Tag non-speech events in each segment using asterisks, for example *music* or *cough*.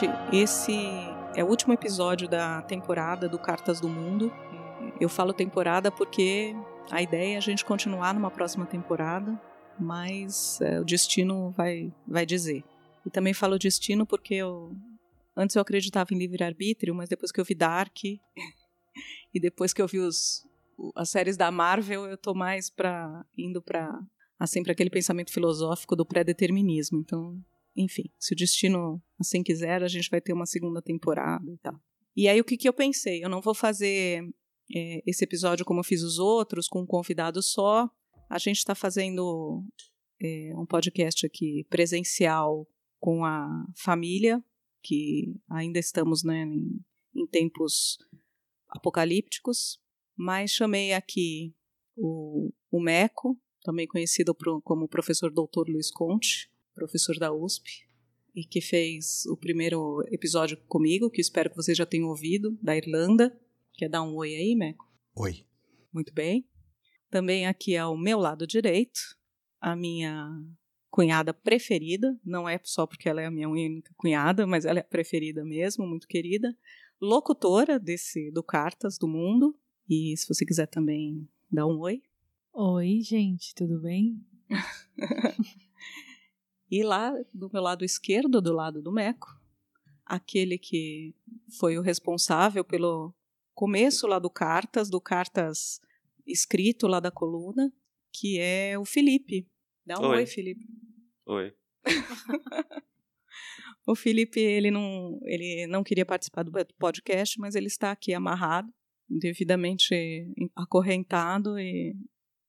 Gente, esse é o último episódio da temporada do Cartas do Mundo. Eu falo temporada porque a ideia é a gente continuar numa próxima temporada, mas é, o destino vai, vai dizer. E também falo destino porque eu, antes eu acreditava em livre-arbítrio, mas depois que eu vi Dark *laughs* e depois que eu vi os, as séries da Marvel, eu tô mais para indo para assim para aquele pensamento filosófico do pré-determinismo. Então, enfim, se o destino assim quiser, a gente vai ter uma segunda temporada e tal. E aí o que, que eu pensei? Eu não vou fazer é, esse episódio como eu fiz os outros, com um convidado só. A gente está fazendo é, um podcast aqui presencial com a família, que ainda estamos né, em, em tempos apocalípticos, mas chamei aqui o, o Meco, também conhecido pro, como professor doutor Luiz Conte, professor da USP, e que fez o primeiro episódio comigo, que espero que vocês já tenham ouvido, da Irlanda. Quer dar um oi aí, Meco? Oi. Muito bem. Também aqui ao meu lado direito, a minha cunhada preferida, não é só porque ela é a minha única cunhada, mas ela é a preferida mesmo, muito querida, locutora desse do Cartas do Mundo. E se você quiser também dar um oi. Oi, gente, tudo bem? *laughs* e lá do meu lado esquerdo, do lado do Meco, aquele que foi o responsável pelo começo lá do Cartas, do Cartas escrito lá da coluna, que é o Felipe. Dá um oi, oi Felipe. Oi. *laughs* o Felipe, ele não, ele não queria participar do podcast, mas ele está aqui amarrado, devidamente acorrentado e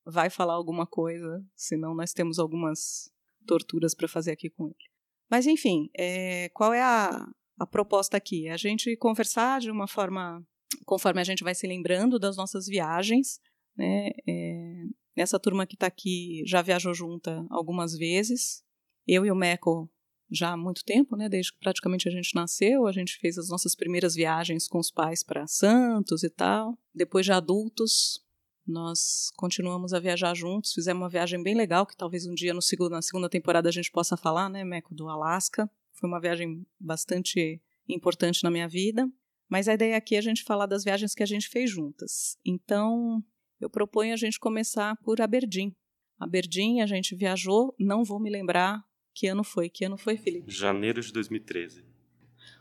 vai falar alguma coisa, senão nós temos algumas torturas para fazer aqui com ele. Mas enfim, é, qual é a, a proposta aqui? É a gente conversar de uma forma, conforme a gente vai se lembrando das nossas viagens, né? É, essa turma que está aqui já viajou junta algumas vezes. Eu e o Meco já há muito tempo, né? Desde que praticamente a gente nasceu, a gente fez as nossas primeiras viagens com os pais para Santos e tal. Depois de adultos, nós continuamos a viajar juntos, fizemos uma viagem bem legal, que talvez um dia no segundo, na segunda temporada a gente possa falar, né, Meco, do Alasca. Foi uma viagem bastante importante na minha vida. Mas a ideia aqui é a gente falar das viagens que a gente fez juntas. Então, eu proponho a gente começar por Aberdeen. Aberdeen, a gente viajou, não vou me lembrar que ano foi. Que ano foi, Felipe? Janeiro de 2013.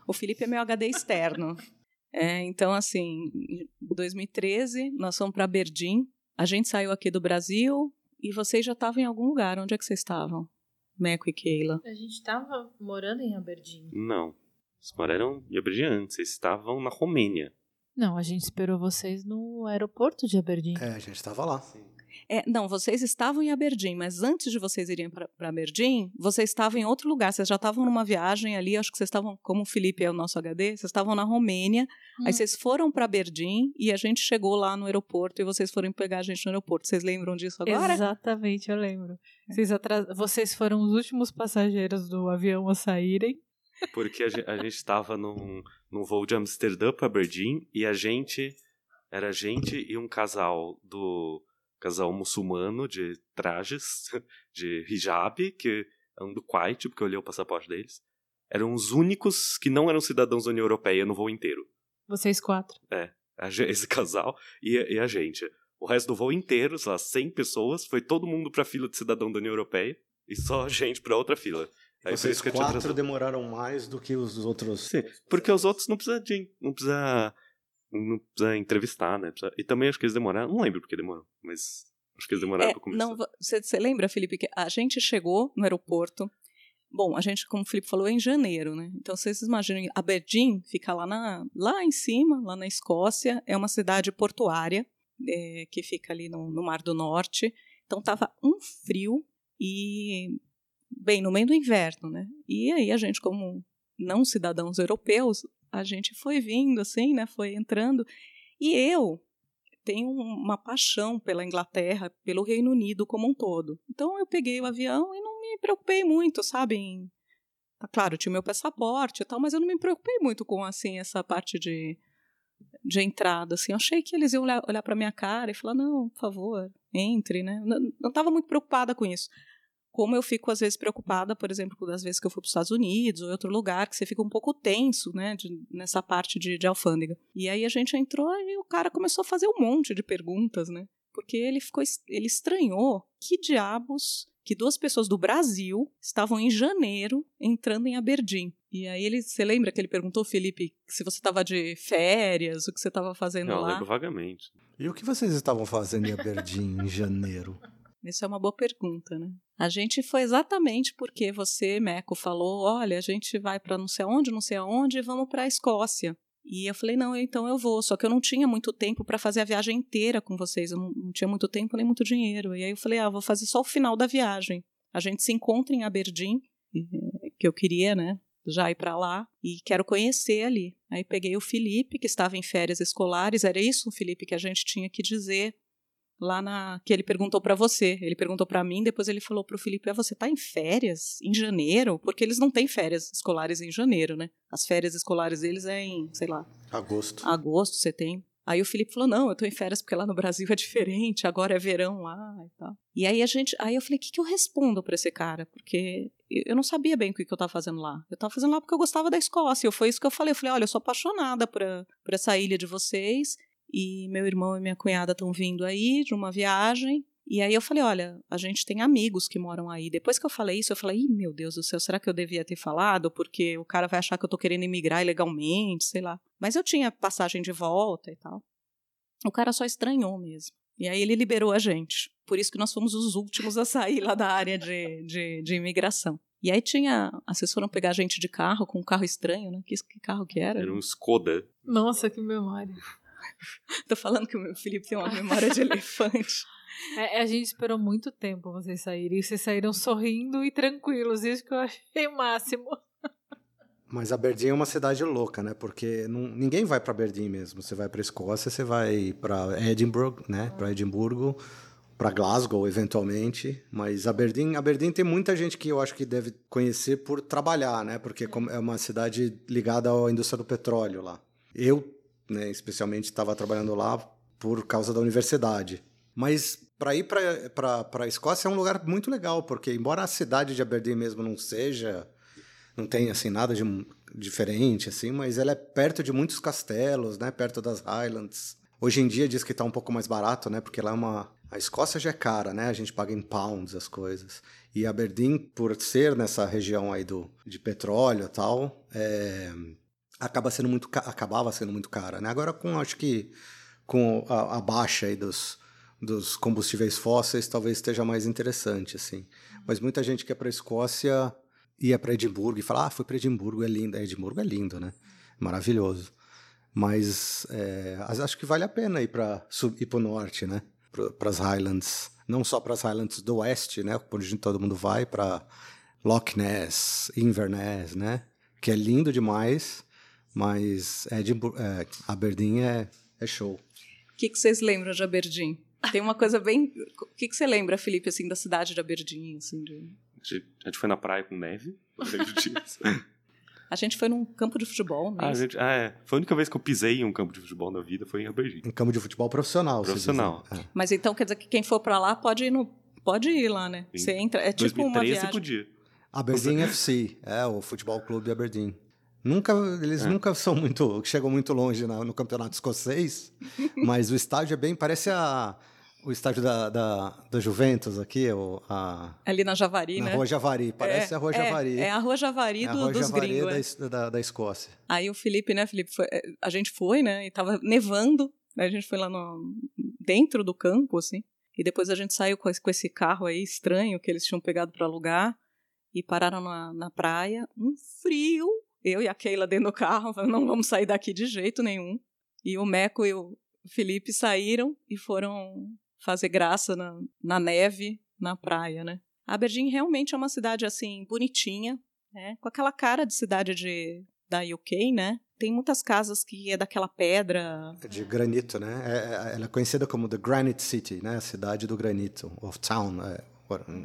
O Felipe é meu HD externo. É, então, assim, em 2013, nós fomos para Aberdeen. A gente saiu aqui do Brasil e vocês já estavam em algum lugar. Onde é que vocês estavam? Meco e Keila. A gente estava morando em Aberdeen. Não. Vocês moraram em Aberdeen antes. Vocês estavam na Romênia. Não, a gente esperou vocês no aeroporto de Aberdeen. É, a gente estava lá. Sim. É, não, vocês estavam em Aberdeen, mas antes de vocês irem para Aberdeen, vocês estavam em outro lugar. Vocês já estavam numa viagem ali, acho que vocês estavam, como o Felipe é o nosso HD, vocês estavam na Romênia. Hum. Aí vocês foram para Aberdeen e a gente chegou lá no aeroporto e vocês foram pegar a gente no aeroporto. Vocês lembram disso agora? Exatamente, eu lembro. É. Vocês, atras... vocês foram os últimos passageiros do avião a saírem. Porque a gente estava num, num voo de Amsterdã para Aberdeen e a gente. Era a gente e um casal do casal muçulmano de trajes, *laughs* de hijab, que é um do Kuwait, porque eu olhei o passaporte deles. Eram os únicos que não eram cidadãos da União Europeia no voo inteiro. Vocês quatro. É, esse *laughs* casal e, e, a gente. O resto do voo inteiro, sei lá, 100 pessoas, foi todo mundo pra fila de cidadão da União Europeia e só a gente pra outra fila. Aí Vocês quatro demoraram mais do que os outros. Sim, porque os outros não precisa de, não precisa não precisa entrevistar, né? Precisa... E também acho que eles demoraram, não lembro porque demoraram, mas acho que eles demoraram é, pra começar. Não, você lembra, Felipe, que a gente chegou no aeroporto, bom, a gente, como o Felipe falou, é em janeiro, né? Então vocês imaginam, Aberdeen fica lá, na, lá em cima, lá na Escócia, é uma cidade portuária, é, que fica ali no, no Mar do Norte, então tava um frio e, bem, no meio do inverno, né? E aí a gente, como não cidadãos europeus, a gente foi vindo assim, né? Foi entrando. E eu tenho uma paixão pela Inglaterra, pelo Reino Unido como um todo. Então eu peguei o avião e não me preocupei muito, sabe? Em, tá claro, tinha meu passaporte e tal, mas eu não me preocupei muito com assim essa parte de de entrada, assim, eu achei que eles iam olhar, olhar para minha cara e falar, não, por favor, entre, né, não estava muito preocupada com isso, como eu fico às vezes preocupada, por exemplo, das vezes que eu fui para os Estados Unidos ou em outro lugar, que você fica um pouco tenso, né, de, nessa parte de, de alfândega. E aí a gente entrou e o cara começou a fazer um monte de perguntas, né, porque ele ficou, ele estranhou que diabos que duas pessoas do Brasil estavam em janeiro entrando em Aberdeen. E aí ele, você lembra que ele perguntou, Felipe, se você estava de férias, o que você estava fazendo Não, eu lá? lembro vagamente. E o que vocês estavam fazendo em Aberdeen em janeiro? Essa é uma boa pergunta, né? A gente foi exatamente porque você, Meco, falou: olha, a gente vai para não sei aonde, não sei aonde, e vamos para a Escócia. E eu falei: não, então eu vou. Só que eu não tinha muito tempo para fazer a viagem inteira com vocês. Eu não, tinha muito tempo nem muito dinheiro. E aí eu falei: ah, vou fazer só o final da viagem. A gente se encontra em Aberdeen, que eu queria, né? Já ir para lá e quero conhecer ali. Aí peguei o Felipe, que estava em férias escolares. Era isso, Felipe, que a gente tinha que dizer lá na que ele perguntou para você. Ele perguntou para mim, depois ele falou para o Felipe: ah, "Você tá em férias em janeiro?" Porque eles não têm férias escolares em janeiro, né? As férias escolares deles é em, sei lá, agosto. Agosto, setembro. Aí o Felipe falou: "Não, eu tô em férias porque lá no Brasil é diferente, agora é verão lá e tal". E aí a gente, aí eu falei: "O que que eu respondo para esse cara?" Porque eu não sabia bem o que eu estava fazendo lá. Eu estava fazendo lá porque eu gostava da Escócia. Foi isso que eu falei. Eu falei: "Olha, eu sou apaixonada por, por essa ilha de vocês e meu irmão e minha cunhada estão vindo aí de uma viagem. E aí eu falei, olha, a gente tem amigos que moram aí. Depois que eu falei isso, eu falei, Ih, meu Deus do céu, será que eu devia ter falado? Porque o cara vai achar que eu tô querendo emigrar ilegalmente, sei lá. Mas eu tinha passagem de volta e tal. O cara só estranhou mesmo. E aí ele liberou a gente. Por isso que nós fomos os últimos a sair lá da área de, de, de imigração. E aí tinha. Vocês foram pegar a gente de carro, com um carro estranho, né? Que, que carro que era? Era um Skoda. Nossa, que memória. *laughs* Tô falando que o meu Felipe tem uma memória de elefante. *laughs* É, a gente esperou muito tempo vocês saírem. E vocês saíram sorrindo e tranquilos. Isso que eu achei o máximo. *laughs* Mas Aberdeen é uma cidade louca, né? Porque não, ninguém vai para Aberdeen mesmo. Você vai para Escócia, você vai para Edinburgh, né? Para Edimburgo, para Glasgow, eventualmente. Mas Aberdeen, Aberdeen tem muita gente que eu acho que deve conhecer por trabalhar, né? Porque é uma cidade ligada à indústria do petróleo lá. Eu né, especialmente estava trabalhando lá por causa da universidade. Mas para ir para a Escócia é um lugar muito legal, porque embora a cidade de Aberdeen mesmo não seja, não tenha assim nada de diferente assim, mas ela é perto de muitos castelos, né, perto das Highlands. Hoje em dia diz que está um pouco mais barato, né, porque lá é uma a Escócia já é cara, né? A gente paga em pounds as coisas. E Aberdeen, por ser nessa região aí do, de petróleo e tal, é, acaba sendo muito acabava sendo muito cara, né? Agora com acho que com a, a baixa aí dos, dos combustíveis fósseis talvez esteja mais interessante assim. Mas muita gente que é para Escócia ia para Edimburgo e fala: "Ah, fui para Edimburgo, é lindo". É, Edimburgo é lindo, né? Maravilhoso. Mas é, acho que vale a pena ir para ir para o norte, né? Para as Highlands, não só para as Highlands do oeste, né? Onde todo mundo vai para Loch Ness, Inverness, né? Que é lindo demais mas Edinburgh, é, Aberdeen é, é show. O que, que vocês lembram de Aberdeen? Tem uma coisa bem. O que, que você lembra, Felipe, assim, da cidade de Aberdeen? Assim, de... A gente foi na praia com neve. A gente foi num campo de futebol, né? Ah, gente, ah, é. Foi a única vez que eu pisei em um campo de futebol na vida, foi em Aberdeen. Um campo de futebol profissional. Profissional. É. Mas então quer dizer que quem for para lá pode ir no, pode ir lá, né? Sim. Você entra, é tipo 2013 uma viagem. você podia. Aberdeen FC, é o futebol clube Aberdeen. Nunca, eles é. nunca são muito, chegam muito longe na, no campeonato escocês, *laughs* mas o estádio é bem, parece a, o estádio da, da, da Juventus aqui, o, a, ali na Javari, na né? Rua Javari, parece é, a Rua é, Javari. É a Rua Javari, do, a Rua dos Javari gringos. Da, da, da, Escócia. Aí o Felipe, né, Felipe, foi, é, a gente foi, né, e tava nevando, a gente foi lá no, dentro do campo, assim, e depois a gente saiu com esse, com esse carro aí estranho que eles tinham pegado para alugar, e pararam na, na praia, um frio eu e a Keila dentro do carro, *laughs* não vamos sair daqui de jeito nenhum. E o Meco e o Felipe saíram e foram fazer graça na, na neve, na praia, né? Aberdeen realmente é uma cidade, assim, bonitinha, né? Com aquela cara de cidade de, da UK, né? Tem muitas casas que é daquela pedra... De granito, né? É, é, ela é conhecida como The Granite City, né? A cidade do granito, of town, é,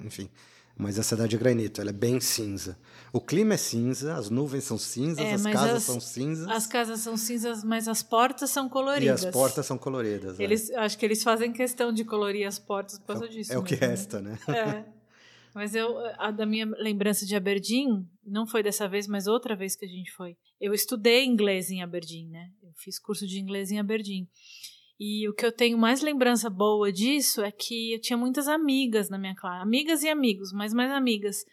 enfim mas a cidade é granito, ela é bem cinza. O clima é cinza, as nuvens são cinzas, é, as casas as, são cinzas. As casas são cinzas, mas as portas são coloridas. E as portas são coloridas. É. Eles, é. Acho que eles fazem questão de colorir as portas por causa é, disso. É o que resta, né? É. Mas eu, a da minha lembrança de Aberdeen, não foi dessa vez, mas outra vez que a gente foi. Eu estudei inglês em Aberdeen, né? Eu fiz curso de inglês em Aberdeen. E o que eu tenho mais lembrança boa disso é que eu tinha muitas amigas na minha classe, amigas e amigos, mas mais amigas.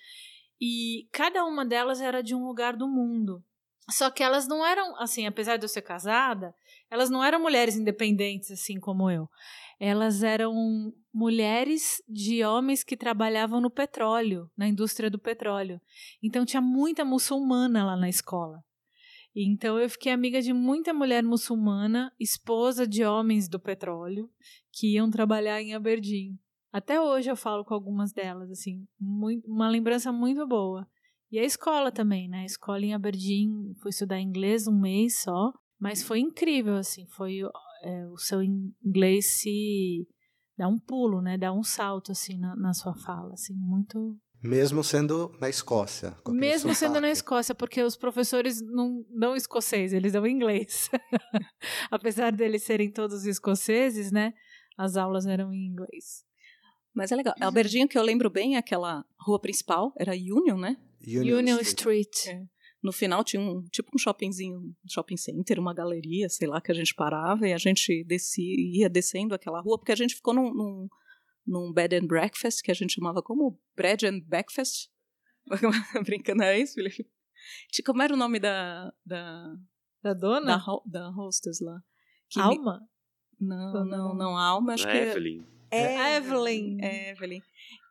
E cada uma delas era de um lugar do mundo. Só que elas não eram, assim, apesar de eu ser casada, elas não eram mulheres independentes assim como eu. Elas eram mulheres de homens que trabalhavam no petróleo, na indústria do petróleo. Então tinha muita muçulmana lá na escola. Então eu fiquei amiga de muita mulher muçulmana, esposa de homens do petróleo, que iam trabalhar em Aberdeen. Até hoje eu falo com algumas delas, assim, muito, uma lembrança muito boa. E a escola também, né? A escola em Aberdeen, fui estudar inglês um mês só, mas foi incrível, assim, foi é, o seu inglês se dá um pulo, né? Dá um salto, assim, na, na sua fala, assim, muito... Mesmo sendo na Escócia. Mesmo sotaque. sendo na Escócia, porque os professores não dão escocês, eles dão inglês. *laughs* Apesar deles serem todos escoceses, né? As aulas eram em inglês. Mas é legal. Albertinho, que eu lembro bem, é aquela rua principal, era Union, né? Union, Union Street. Street. É. No final tinha um tipo um shoppingzinho, um shopping center, uma galeria, sei lá, que a gente parava e a gente descia, ia descendo aquela rua, porque a gente ficou num, num, num bed and breakfast, que a gente chamava como bread and breakfast. *laughs* Brincando, é isso, Felipe? Como era o nome da. da, Da dona? da, ho- da hostess lá? Que me- Alma? Não, não, não, Alma, acho que. Evelyn. É, A Evelyn. É, Evelyn.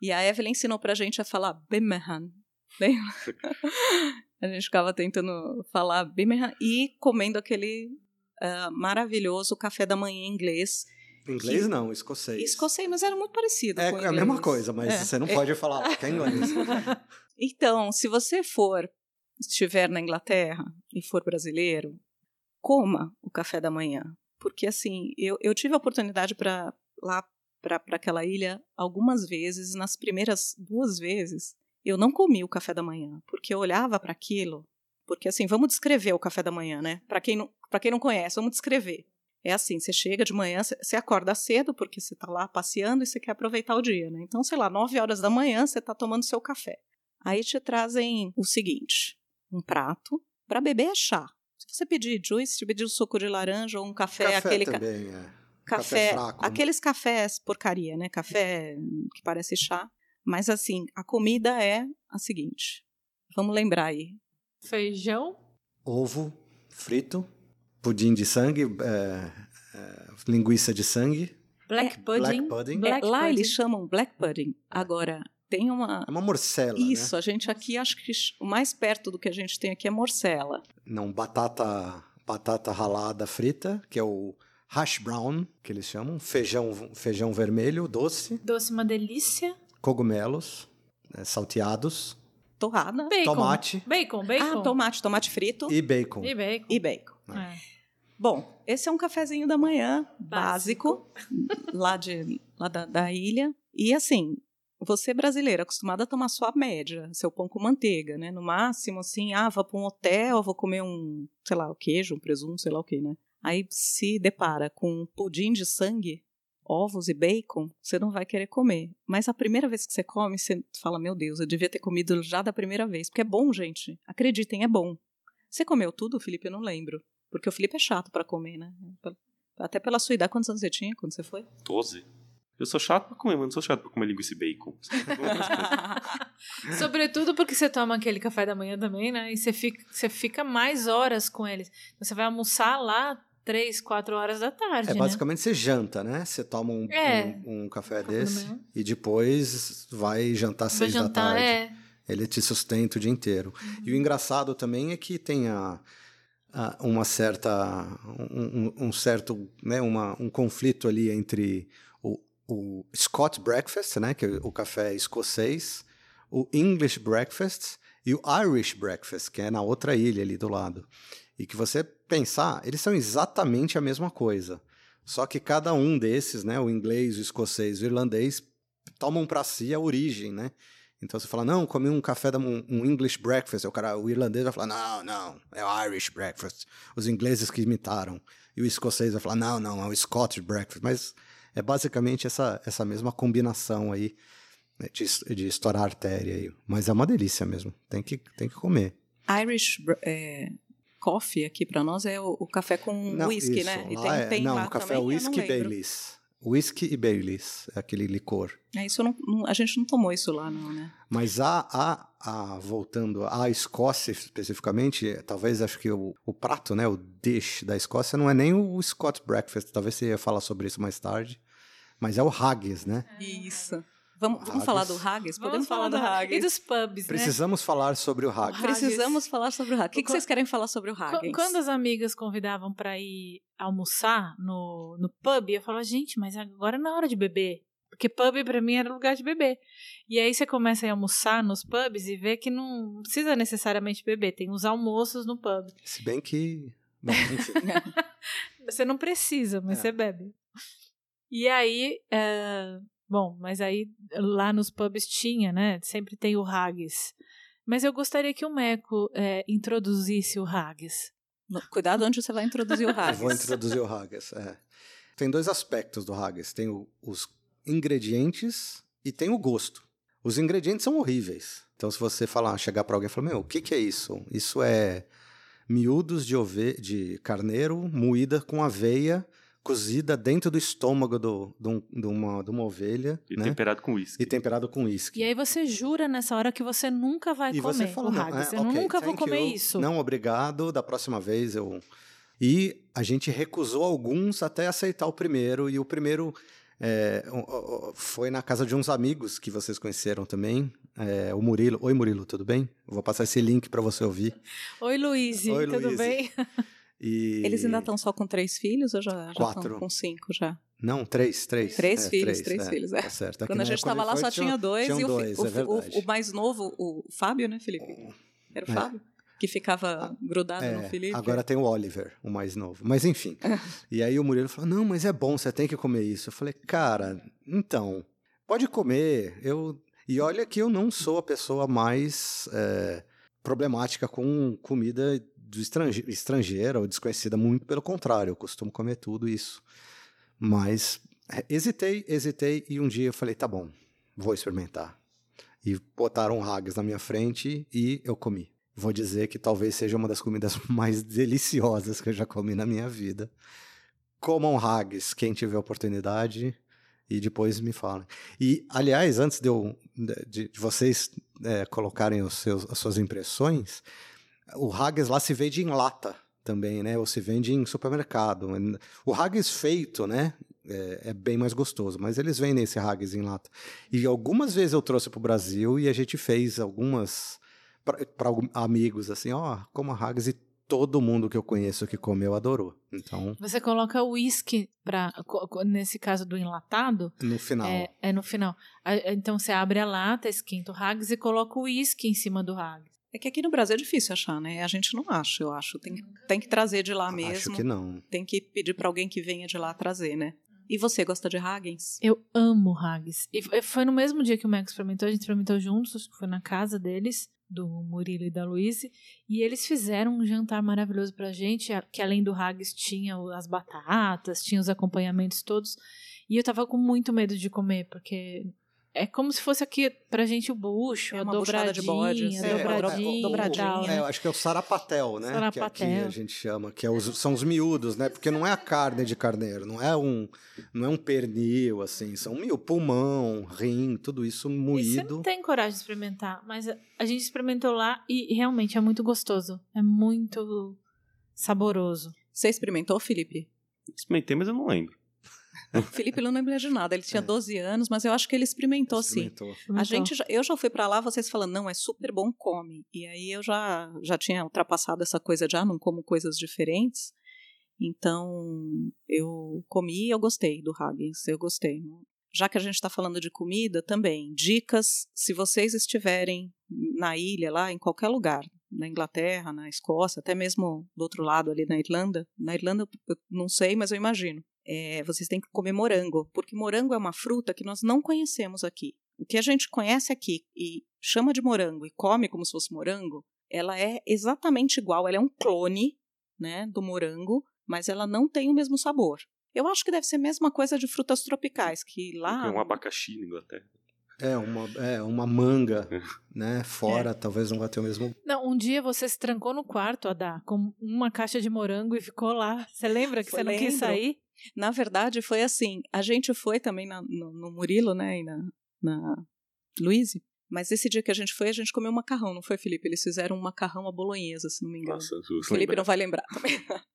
E a Evelyn ensinou pra gente a falar Birmingham. *laughs* Lembra? a gente ficava tentando falar Birmingham e comendo aquele ah, maravilhoso café da manhã em inglês. Inglês Que- não, escocês. Escocês, mas era muito parecido É o a mesma coisa, mas É. você não pode falar *laughs* que é inglês. Então, se você for, estiver na Inglaterra e for brasileiro, coma o café da manhã. Porque, assim, eu, eu tive a oportunidade para lá para aquela ilha algumas vezes. Nas primeiras duas vezes, eu não comi o café da manhã, porque eu olhava para aquilo. Porque, assim, vamos descrever o café da manhã, né? Para quem, não- pra quem não conhece, vamos descrever. É assim, você chega de manhã, você- acorda cedo, porque você está lá passeando e você quer aproveitar o dia, né? Então, sei lá, nove horas da manhã, você está tomando seu café. Aí te trazem o seguinte: um prato. Para beber é chá. Se você pedir juice, se pedir um suco de laranja ou um café, Café aquele ca- também, é. café, fraco, né? aqueles cafés porcaria, né? Café que parece chá. Mas assim, a comida é a seguinte. Vamos lembrar aí. Feijão? Ovo frito, pudim de sangue, é, é, linguiça de sangue. Black pudding? Black pudding. Black É, lá pudding. eles chamam black pudding. Agora, tem uma. É uma morcela, Isso, né? a gente aqui acho que o mais perto do que a gente tem aqui é morcela. Não, batata, batata ralada frita, que é o hash brown, que eles chamam. Feijão, feijão vermelho, doce. Doce, uma delícia. Cogumelos, né, salteados. Torrada. Bacon. Tomate. Bacon, bacon. Ah, tomate, tomate frito E bacon. E bacon. e bacon. É. Bom, esse é um cafezinho da manhã básico, lá, de, lá da, da ilha. E assim, você brasileira, acostumada a tomar sua média, seu pão com manteiga, né? No máximo, assim, ah, vou para um hotel, vou comer um, sei lá, o queijo, um presunto, sei lá o que, né? Aí se depara com um pudim de sangue, ovos e bacon, você não vai querer comer. Mas a primeira vez que você come, você fala, meu Deus, eu devia ter comido já da primeira vez. Porque é bom, gente. Acreditem, é bom. Você comeu tudo, Felipe? Eu não lembro. Porque o Felipe é chato pra comer, né? Até pela sua idade, quantos anos você tinha quando você foi? 12. Eu sou chato pra comer, mas não sou chato pra comer linguiça e bacon. *laughs* Sobretudo porque você toma aquele café da manhã também, né? E você fica, você fica mais horas com eles. Você vai almoçar lá três, quatro horas da tarde, É, né? basicamente você janta, né? Você toma um, É. um, um café da desse e depois vai jantar às Vai seis da jantar, tarde. é. Ele te sustenta o dia inteiro. Uhum. E o engraçado também é que tem a- uma certa um, um- certo né, uma, um conflito ali entre o, o Scott Breakfast, né, que é o café escocês, o English Breakfast e o Irish Breakfast, que é na outra ilha ali do lado. E que você pensar, eles são exatamente a mesma coisa. Só que cada um desses, né, o inglês, o escocês o irlandês, tomam para si a origem, né? Então você fala, não, comi um café da um, um English breakfast. O cara, o irlandês vai falar, não, não, é o Irish breakfast. Os ingleses que imitaram. E o escocês vai falar, não, não, é o Scottish breakfast. Mas é basicamente essa, essa mesma combinação aí. né, de, de estourar a artéria aí. Mas é uma delícia mesmo. Tem que, tem que comer. Irish é, coffee aqui para nós é o, o, café com não, whisky, isso. né? E tem, é, tem não, o café é whisky Baileys. Whisky e Baileys, é aquele licor. É, isso não, não, a gente não tomou isso lá, não, né? Mas a, a, a voltando à Escócia especificamente, talvez acho que o, o prato, né, o dish da Escócia não é nem o Scott Breakfast, talvez você ia falar sobre isso mais tarde, mas é o haggis, né? Isso. Vamos, vamos falar do haggis? Podemos falar, do haggis. E dos pubs, Precisamos né? falar sobre o haggis. Precisamos falar sobre o haggis. O que, que vocês querem falar sobre o haggis? Quando as amigas convidavam para ir almoçar no, no pub, eu falava, gente, mas agora é hora de beber. Porque pub para mim era lugar de beber. E aí você começa a ir almoçar nos pubs e vê que não precisa necessariamente beber. Tem os almoços no pub. Se bem que... *laughs* Você não precisa, mas é. você bebe. E aí, uh, Bom, mas aí lá nos pubs tinha, né? Sempre tem o haggis. Mas eu gostaria que o Meco é, introduzisse o haggis. Cuidado onde você vai introduzir o haggis. *laughs* Eu vou introduzir o haggis, é. Tem dois aspectos do haggis. Tem o, os ingredientes e tem o gosto. Os ingredientes são horríveis. Então, se você falar, chegar para alguém e falar, meu, o que, que é isso? Isso é miúdos de, ove de carneiro moída com aveia cozida dentro do estômago do, do, de, uma, de uma ovelha. E né? temperado com uísque. E temperado com uísque. E aí você jura nessa hora que você nunca vai e comer você fala, não, é, eu okay, nunca vou comer you. isso. Não, obrigado, da próxima vez eu... E a gente recusou alguns até aceitar o primeiro, e o primeiro é, foi na casa de uns amigos que vocês conheceram também, é, o Murilo. Oi, Murilo, tudo bem? vou passar esse link para você ouvir. Oi, Luiz, tudo Luiz. bem? *laughs* E... Eles ainda estão só com três filhos ou já, já estão com cinco já? Não, três, três. Três é, filhos, três, três é, filhos. É. Tá certo. Quando a gente estava lá só tinha dois e o, dois, o, é o, o, mais novo, o Fábio, né, Felipe? Era o é. Fábio? Que ficava grudado no é, Felipe. Agora tem o Oliver, o mais novo. Mas enfim. *laughs* e aí o Murilo falou: não, mas é bom, você tem que comer isso. Eu falei, cara, então, pode comer. Eu. E olha que eu não sou a pessoa mais é, problemática com comida do estrange estrangeira ou desconhecida, muito pelo contrário, eu costumo comer tudo isso. Mas é, hesitei, hesitei e um dia eu falei, tá bom, vou experimentar. E botaram haggis na minha frente e eu comi. Vou dizer que talvez seja uma das comidas *laughs* mais deliciosas que eu já comi na minha vida. Comam haggis, quem tiver oportunidade, e depois me falem. E, aliás, antes de, eu, de, de vocês é, colocarem os seus, as suas impressões, o haggis lá se vende em lata também, né? Ou se vende em supermercado. O haggis feito, né? É, é, bem mais gostoso, mas eles vendem esse haggis em lata. E algumas vezes eu trouxe para o Brasil e a gente fez algumas para amigos assim, ó, oh, como haggis e todo mundo que eu conheço que comeu adorou. Então você coloca o uísque para nesse caso do enlatado no final. É, é no final. Então você abre a lata, esquenta o haggis e coloca o uísque em cima do haggis. É que aqui no Brasil é difícil achar, né? A gente não acha, eu acho. Tem, tem que trazer de lá mesmo. Acho que não. Tem que pedir para alguém que venha de lá trazer, né? E você gosta de haggis? Eu amo haggis. E foi no mesmo dia que o Max experimentou, a gente experimentou juntos, foi na casa deles, do Murilo e da Luíse, e eles fizeram um jantar maravilhoso pra gente, que além do haggis tinha as batatas, tinha os acompanhamentos todos. E eu tava com muito medo de comer, porque é como se fosse aqui pra gente o bucho, é a dobradinha, de bode, assim. é, dobradinha, dobradinha. Tal, né? É, eu acho que é o sarapatel, né? Sarapatel. Que aqui a gente chama, que é os, são os miúdos, né? Porque não é a carne de carneiro, não é um, não é um pernil, assim, são mil, pulmão, rim, tudo isso moído. E você não tem coragem de experimentar, mas a gente experimentou lá e realmente é muito gostoso, é muito saboroso. Você experimentou, Felipe? Experimentei, mas eu não lembro. *laughs* O Felipe não lembra de nada, ele tinha é. 12 anos, mas eu acho que ele experimentou, experimentou. sim. A gente, eu já fui para lá, vocês falando, não, é super bom, come. E aí eu já, já tinha ultrapassado essa coisa de, ah, não como coisas diferentes. Então, eu comi e eu gostei do Haggis, eu gostei. Já que a gente está falando de comida, também, dicas, se vocês estiverem na ilha, lá, em qualquer lugar, na Inglaterra, na Escócia, até mesmo do outro lado ali na Irlanda. Na Irlanda eu não sei, mas eu imagino é, vocês têm que comer morango, porque morango é uma fruta que nós não conhecemos aqui. O que a gente conhece aqui e chama de morango e come como se fosse morango, ela é exatamente igual, ela é um clone né, do morango, mas ela não tem o mesmo sabor. Eu acho que deve ser a mesma coisa de frutas tropicais, que lá... Tem um abacaxi na Inglaterra. É, uma, é, uma manga, né? Fora, é. talvez não vá ter o mesmo. Não, um dia você se trancou no quarto, Adá, com uma caixa de morango e ficou lá. Você lembra que foi, você não lembro. quis sair? Na verdade, foi assim. A gente foi também na, no, no, Murilo, né? E na, na Luíse. Mas esse dia que a gente foi, a gente comeu macarrão, não foi, Felipe? Eles fizeram um macarrão à bolonhesa, se não me engano. Nossa, o Felipe lembrar. não vai lembrar também. *laughs*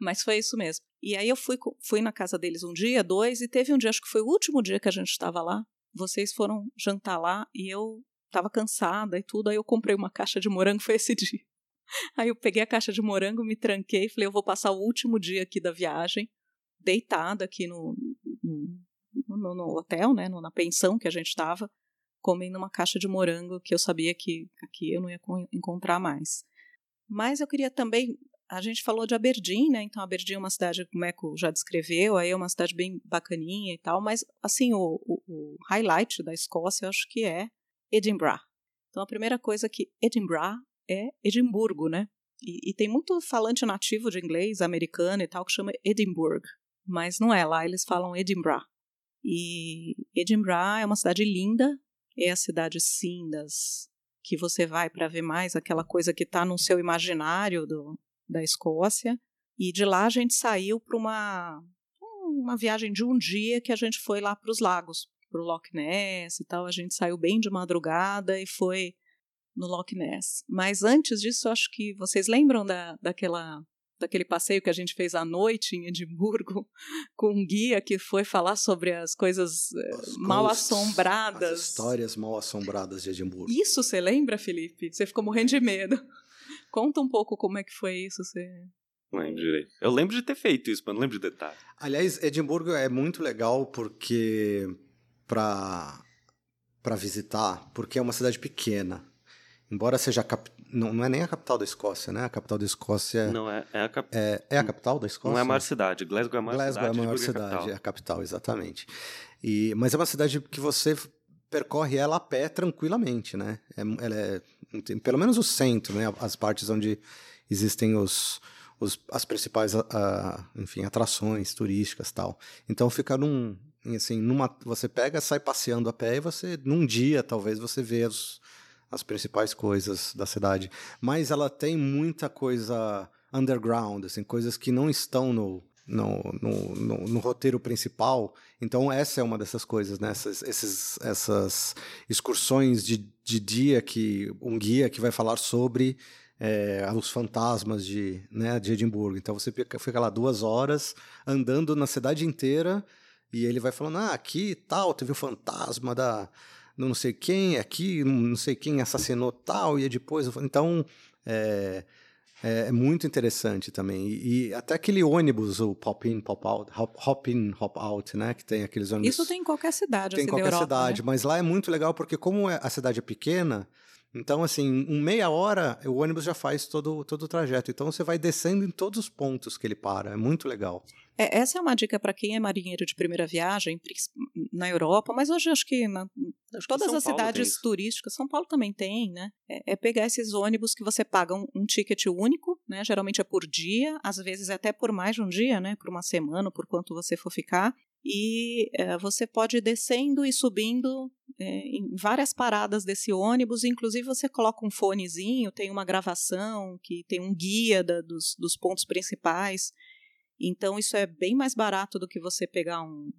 Mas foi isso mesmo. E aí eu fui, fui na casa deles um dia, dois, e teve um dia, acho que foi o último dia que a gente estava lá. Vocês foram jantar lá e eu estava cansada e tudo, aí eu comprei uma caixa de morango, *laughs* foi esse dia. Aí eu peguei a caixa de morango, me tranquei, falei, eu vou passar o último dia aqui da viagem, deitada aqui no, no, no, hotel, né, na pensão que a gente estava comendo uma caixa de morango que eu sabia que aqui eu não ia encontrar mais. Mas eu queria também. A gente falou de Aberdeen, né? Então, Aberdeen é uma cidade, como o Eco já descreveu, aí é uma cidade bem bacaninha e tal, mas, assim, o, o, o highlight da Escócia eu acho que é Edinburgh. Então, a primeira coisa que Edinburgh é Edimburgo, né? E, e, tem muito falante nativo de inglês, americano e tal, que chama Edinburgh. Mas não é, lá eles falam Edinburgh. E Edinburgh é uma cidade linda, é a cidade sim das que você vai para ver mais aquela coisa que está no seu imaginário do, da Escócia. E de lá a gente saiu para uma uma viagem de um dia que a gente foi lá para os lagos, para o Loch Ness e tal. A gente saiu bem de madrugada e foi no Loch Ness. Mas antes disso, acho que vocês lembram da, daquela daquele passeio que a gente fez à noite em Edimburgo, *laughs* com um guia que foi falar sobre as coisas eh, as mal assombradas. As histórias mal assombradas de Edimburgo. Isso você lembra, Felipe? Você ficou morrendo de medo. *laughs* Conta um pouco como é que foi isso. Você... Não lembro direito. Eu lembro de ter feito isso, mas não lembro de detalhe. Aliás, Edimburgo é muito legal porque para para visitar, porque é uma cidade pequena. Embora seja cap não, não é nem a capital da Escócia, né? A capital da Escócia. Não, é, é a capital. É, é, a capital da Escócia? Não é a maior cidade. Glasgow é a maior Glasgow cidade. Glasgow é a maior cidade, é a capital, exatamente. E, mas é uma cidade que você percorre ela a pé tranquilamente, né? É, ela é, pelo menos o centro, né? As partes onde existem os, os as principais, enfim, atrações turísticas tal. Então fica num, assim, numa, você pega, sai passeando a pé e você, num dia, talvez, você vê os, as principais coisas da cidade. Mas ela tem muita coisa underground, assim, coisas que não estão no, no, no, no, no roteiro principal. Então, essa é uma dessas coisas, né? Essas, esses, essas excursões de, de dia que um guia que vai falar sobre é, os fantasmas de, né, de Edimburgo. Então, você fica, fica lá duas horas andando na cidade inteira e ele vai falando: ah, aqui tal, teve o fantasma da não sei quem aqui, não sei quem assassinou tal, e depois. Então, é, é, é muito interessante também. E, e, até aquele ônibus, o pop-in, pop-out, hop-in, hop-out, né? Que tem aqueles ônibus. Isso tem em qualquer cidade, Tem em assim, qualquer Europa, cidade, né? mas lá é muito legal porque, como é, a cidade é pequena. Então, assim, em meia hora, o ônibus já faz todo, todo o trajeto. Então, você vai descendo em todos os pontos que ele para. É muito legal. É, essa é uma dica para quem é marinheiro de primeira viagem na Europa, mas hoje acho que na, acho todas que as Paulo cidades turísticas, São Paulo também tem, né? É, é, pegar esses ônibus que você paga um, um, ticket único, né? Geralmente é por dia, às vezes é até por mais de um dia, né? Por uma semana, por quanto você for ficar. E é, você pode ir descendo e subindo é, em várias paradas desse ônibus, inclusive você coloca um fonezinho, tem uma gravação, que tem um guia da, dos, dos pontos principais. Então, isso é bem mais barato do que você pegar um,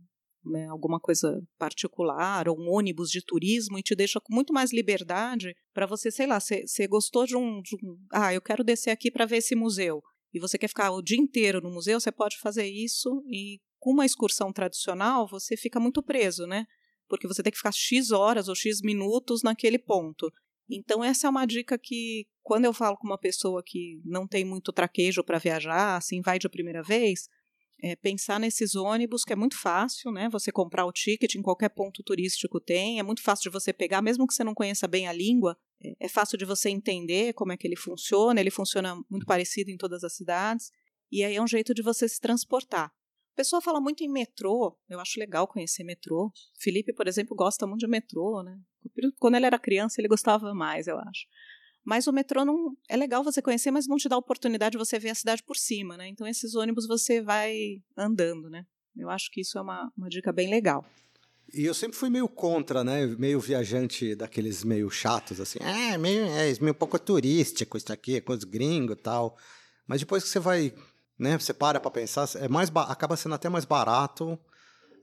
né, alguma coisa particular ou um ônibus de turismo e te deixa com muito mais liberdade para você, sei lá, você gostou de um, de um, Ah, eu quero descer aqui para ver esse museu. E você quer ficar o dia inteiro no museu, você pode fazer isso e com uma excursão tradicional você fica muito preso, né? Porque você tem que ficar X horas ou X minutos naquele ponto. Então, essa é uma dica que, quando eu falo com uma pessoa que não tem muito traquejo para viajar, assim, vai de primeira vez, é pensar nesses ônibus, que é muito fácil, né? Você comprar o ticket em qualquer ponto turístico tem, é muito fácil de você pegar, mesmo que você não conheça bem a língua, é, é fácil de você entender como é que ele funciona, ele funciona muito parecido em todas as cidades, e aí é um jeito de você se transportar. A pessoa fala muito em metrô, eu acho legal conhecer metrô. Felipe, por exemplo, gosta muito de metrô, né? Quando ele era criança, ele gostava mais, eu acho. Mas o metrô não é legal você conhecer, mas não te dá a oportunidade de você ver a cidade por cima, né? Então esses ônibus você vai andando, né? Eu acho que isso é uma, uma dica bem legal. E eu sempre fui meio contra, né? Meio viajante daqueles meio chatos, assim. É, meio, é meio pouco turístico isso aqui, é coisa gringo e tal. Mas depois que você vai, né? Você para pra pensar, é mais acaba sendo até mais barato.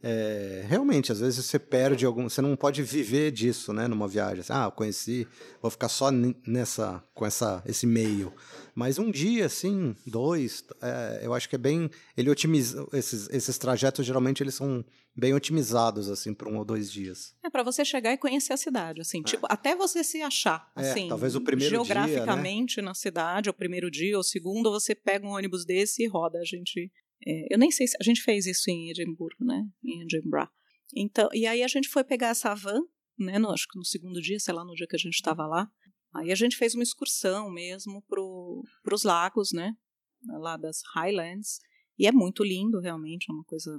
É, realmente, às vezes você perde algum. Você não pode viver disso, né? Numa viagem. Assim, ah, eu conheci, vou ficar só nessa, com essa, esse meio. Mas um dia, assim, dois, é, eu acho que é bem. Ele otimiza. Esses, esses trajetos geralmente eles são bem otimizados, assim, por um ou dois dias. É para você chegar e conhecer a cidade, assim, é. tipo, até você se achar, é, assim. Talvez o primeiro geograficamente dia, né? na cidade, o primeiro dia, o segundo, você pega um ônibus desse e roda. A gente. É, eu nem sei se. A gente fez isso em Edimburgo, né? Em Edinburgh. Então, e aí a gente foi pegar essa van, né? No, acho que no segundo dia, sei lá, no dia que a gente estava lá. Aí a gente fez uma excursão mesmo para os lagos, né? Lá das Highlands. E é muito lindo, realmente, é uma coisa,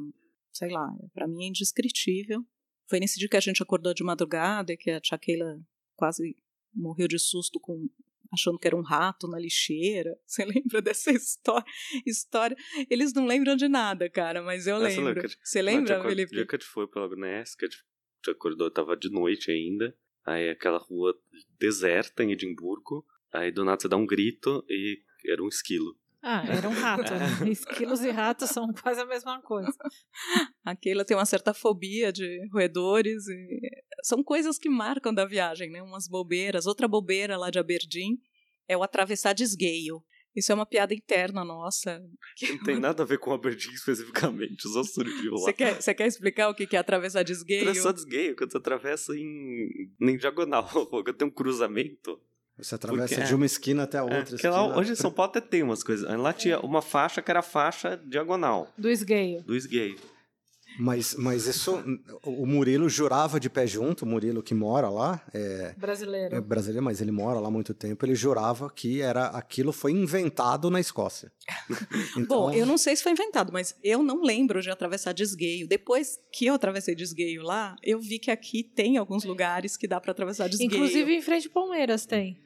sei lá, para mim é indescritível. Foi nesse dia que a gente acordou de madrugada e que a tia Keila quase morreu de susto com achando que era um rato na lixeira. *laughs* Você lembra dessa história? história? Eles não lembram de nada, cara, mas eu lembro. Você lembra, não, Felipe? O dia que a gente foi pela Gness, que a gente acordou, tava de noite ainda. Aí aquela rua deserta em Edimburgo. Aí do nada você dá um grito e era um esquilo. Ah, era um rato. É. Esquilos e ratos são quase a mesma coisa. Aquela tem uma certa fobia de roedores. E... São coisas que marcam da viagem, né? Umas bobeiras. Outra bobeira lá de Aberdeen é o atravessar desgueio. Isso é uma piada interna nossa. Não tem nada a ver com Aberdeen especificamente, só surgiu lá. Você quer, você quer explicar o que é atravessar desgueio? Atravessar desgueio, quando você atravessa em, em diagonal, *laughs* quando tem um cruzamento. Você atravessa Porque, de uma esquina até a é, outra. É, lá, hoje em São Paulo até tem umas coisas. Lá tinha uma faixa que era a faixa diagonal. Do esgueio. Do esgueio. Mas, mas isso, o Murilo jurava de pé junto, o Murilo que mora lá. É, brasileiro. É brasileiro, mas ele mora lá há muito tempo. Ele jurava que era aquilo foi inventado na Escócia. *laughs* Então... Bom, eu não sei se foi inventado, mas eu não lembro de atravessar desgueio. Depois que eu atravessei desgueio lá, eu vi que aqui tem alguns lugares que dá para atravessar desgueio. Inclusive em frente Palmeiras tem.